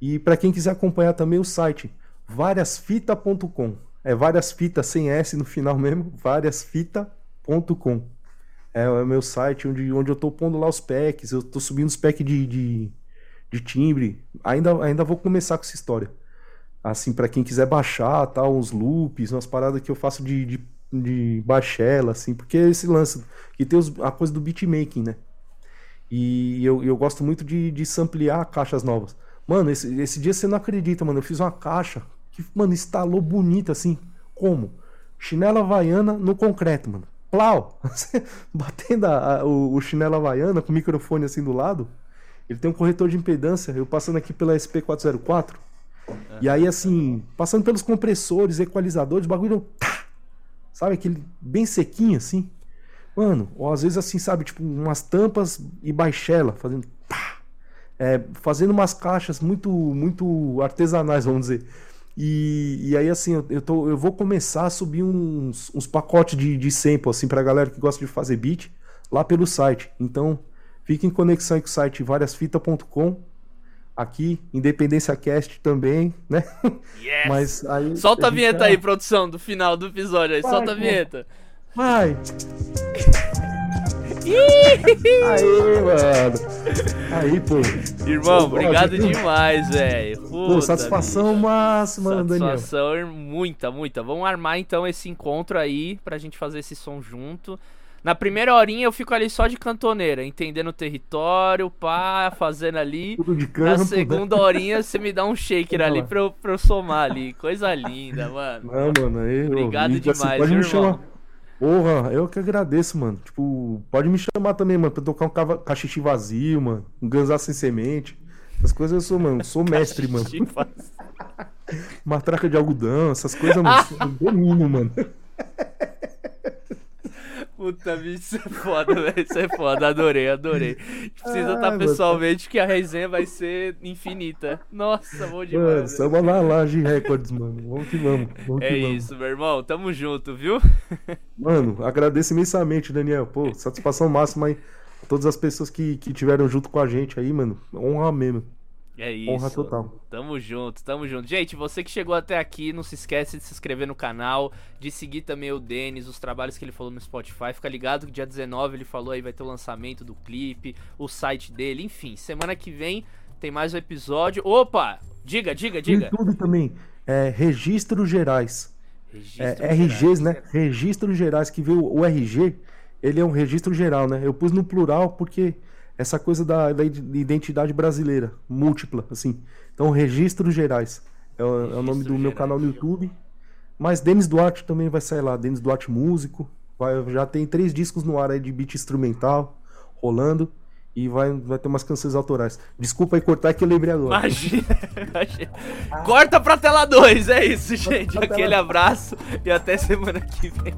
E para quem quiser acompanhar também o site, variasfita.com. É várias fitas sem S no final mesmo, variasfita.com. É, o meu site onde, onde eu tô pondo lá os packs, eu tô subindo os packs de, de, de timbre. Ainda, ainda vou começar com essa história. Assim, para quem quiser baixar, tal, uns loops, umas paradas que eu faço de, de, de baixela, assim, porque é esse lance que tem os, a coisa do beatmaking, né? E eu, eu gosto muito de, de samplear caixas novas. Mano, esse, esse dia você não acredita, mano. Eu fiz uma caixa que, mano, instalou bonita assim. Como? Chinela havaiana no concreto, mano. Plau! Batendo a, a, o, o chinelo havaiana com o microfone assim do lado. Ele tem um corretor de impedância. Eu passando aqui pela SP404. E aí, assim, passando pelos compressores, equalizadores, o bagulho. Tá, sabe aquele bem sequinho assim? Mano, ou às vezes assim, sabe, tipo, umas tampas e baixela, fazendo. Pá, é, fazendo umas caixas muito, muito artesanais, vamos dizer. E, e aí, assim, eu, eu, tô, eu vou começar a subir uns, uns pacotes de, de sample, assim, pra galera que gosta de fazer beat, lá pelo site. Então, fique em conexão com o site variasfita.com. Aqui, Independência Cast também, né? Yes. Mas aí, Solta a, vinheta tá... aí, produção, do final do episódio aí. Vai, Solta a vinheta. Vai! Aí, mano. Aí, pô. Irmão, obrigado demais, velho. Satisfação máxima, satisfação Daniel. Satisfação muita, muita. Vamos armar então esse encontro aí pra gente fazer esse som junto. Na primeira horinha eu fico ali só de cantoneira, entendendo o território, pá, fazendo ali. Tudo de campo, Na né? segunda né? horinha você me dá um shaker ali pra eu, pra eu somar ali. Coisa linda, mano. Não, mano, aí, Obrigado assim, demais, assim, irmão. Porra, eu que agradeço, mano. Tipo, pode me chamar também, mano, pra tocar um cava... cachiche vazio, mano. Um ganzá sem semente. Essas coisas eu sou, mano. Sou mestre, mano. Matraca de algodão, essas coisas, mano. domínio, mano. Puta, bicho, isso é foda, velho. Isso é foda. Adorei, adorei. Precisa estar ah, pessoalmente tá... que a resenha vai ser infinita. Nossa, bom demais. Mano, estamos lá, Laje Records, mano. Vamos que vamos. vamos é que isso, vamos. meu irmão. Tamo junto, viu? Mano, agradeço imensamente, Daniel. Pô, satisfação máxima aí. Todas as pessoas que, que tiveram junto com a gente aí, mano. Honra mesmo. É isso. Honra total. Tamo junto, tamo junto. Gente, você que chegou até aqui, não se esquece de se inscrever no canal, de seguir também o Denis, os trabalhos que ele falou no Spotify. Fica ligado que dia 19 ele falou aí vai ter o lançamento do clipe, o site dele, enfim. Semana que vem tem mais um episódio. Opa! Diga, diga, diga. YouTube também. É, registros gerais. Registro é, RGs, né? Registros gerais, que viu o RG, ele é um registro geral, né? Eu pus no plural porque essa coisa da, da identidade brasileira, múltipla, assim. Então, Registros Gerais é, o, é o nome do meu canal no YouTube. Mas Denis Duarte também vai sair lá, Denis Duarte Músico. Vai, já tem três discos no ar aí de beat instrumental rolando. E vai, vai ter umas canções autorais. Desculpa aí cortar que eu lembrei agora. Imagina, imagina. Corta pra tela 2, é isso, gente. Aquele abraço e até semana que vem.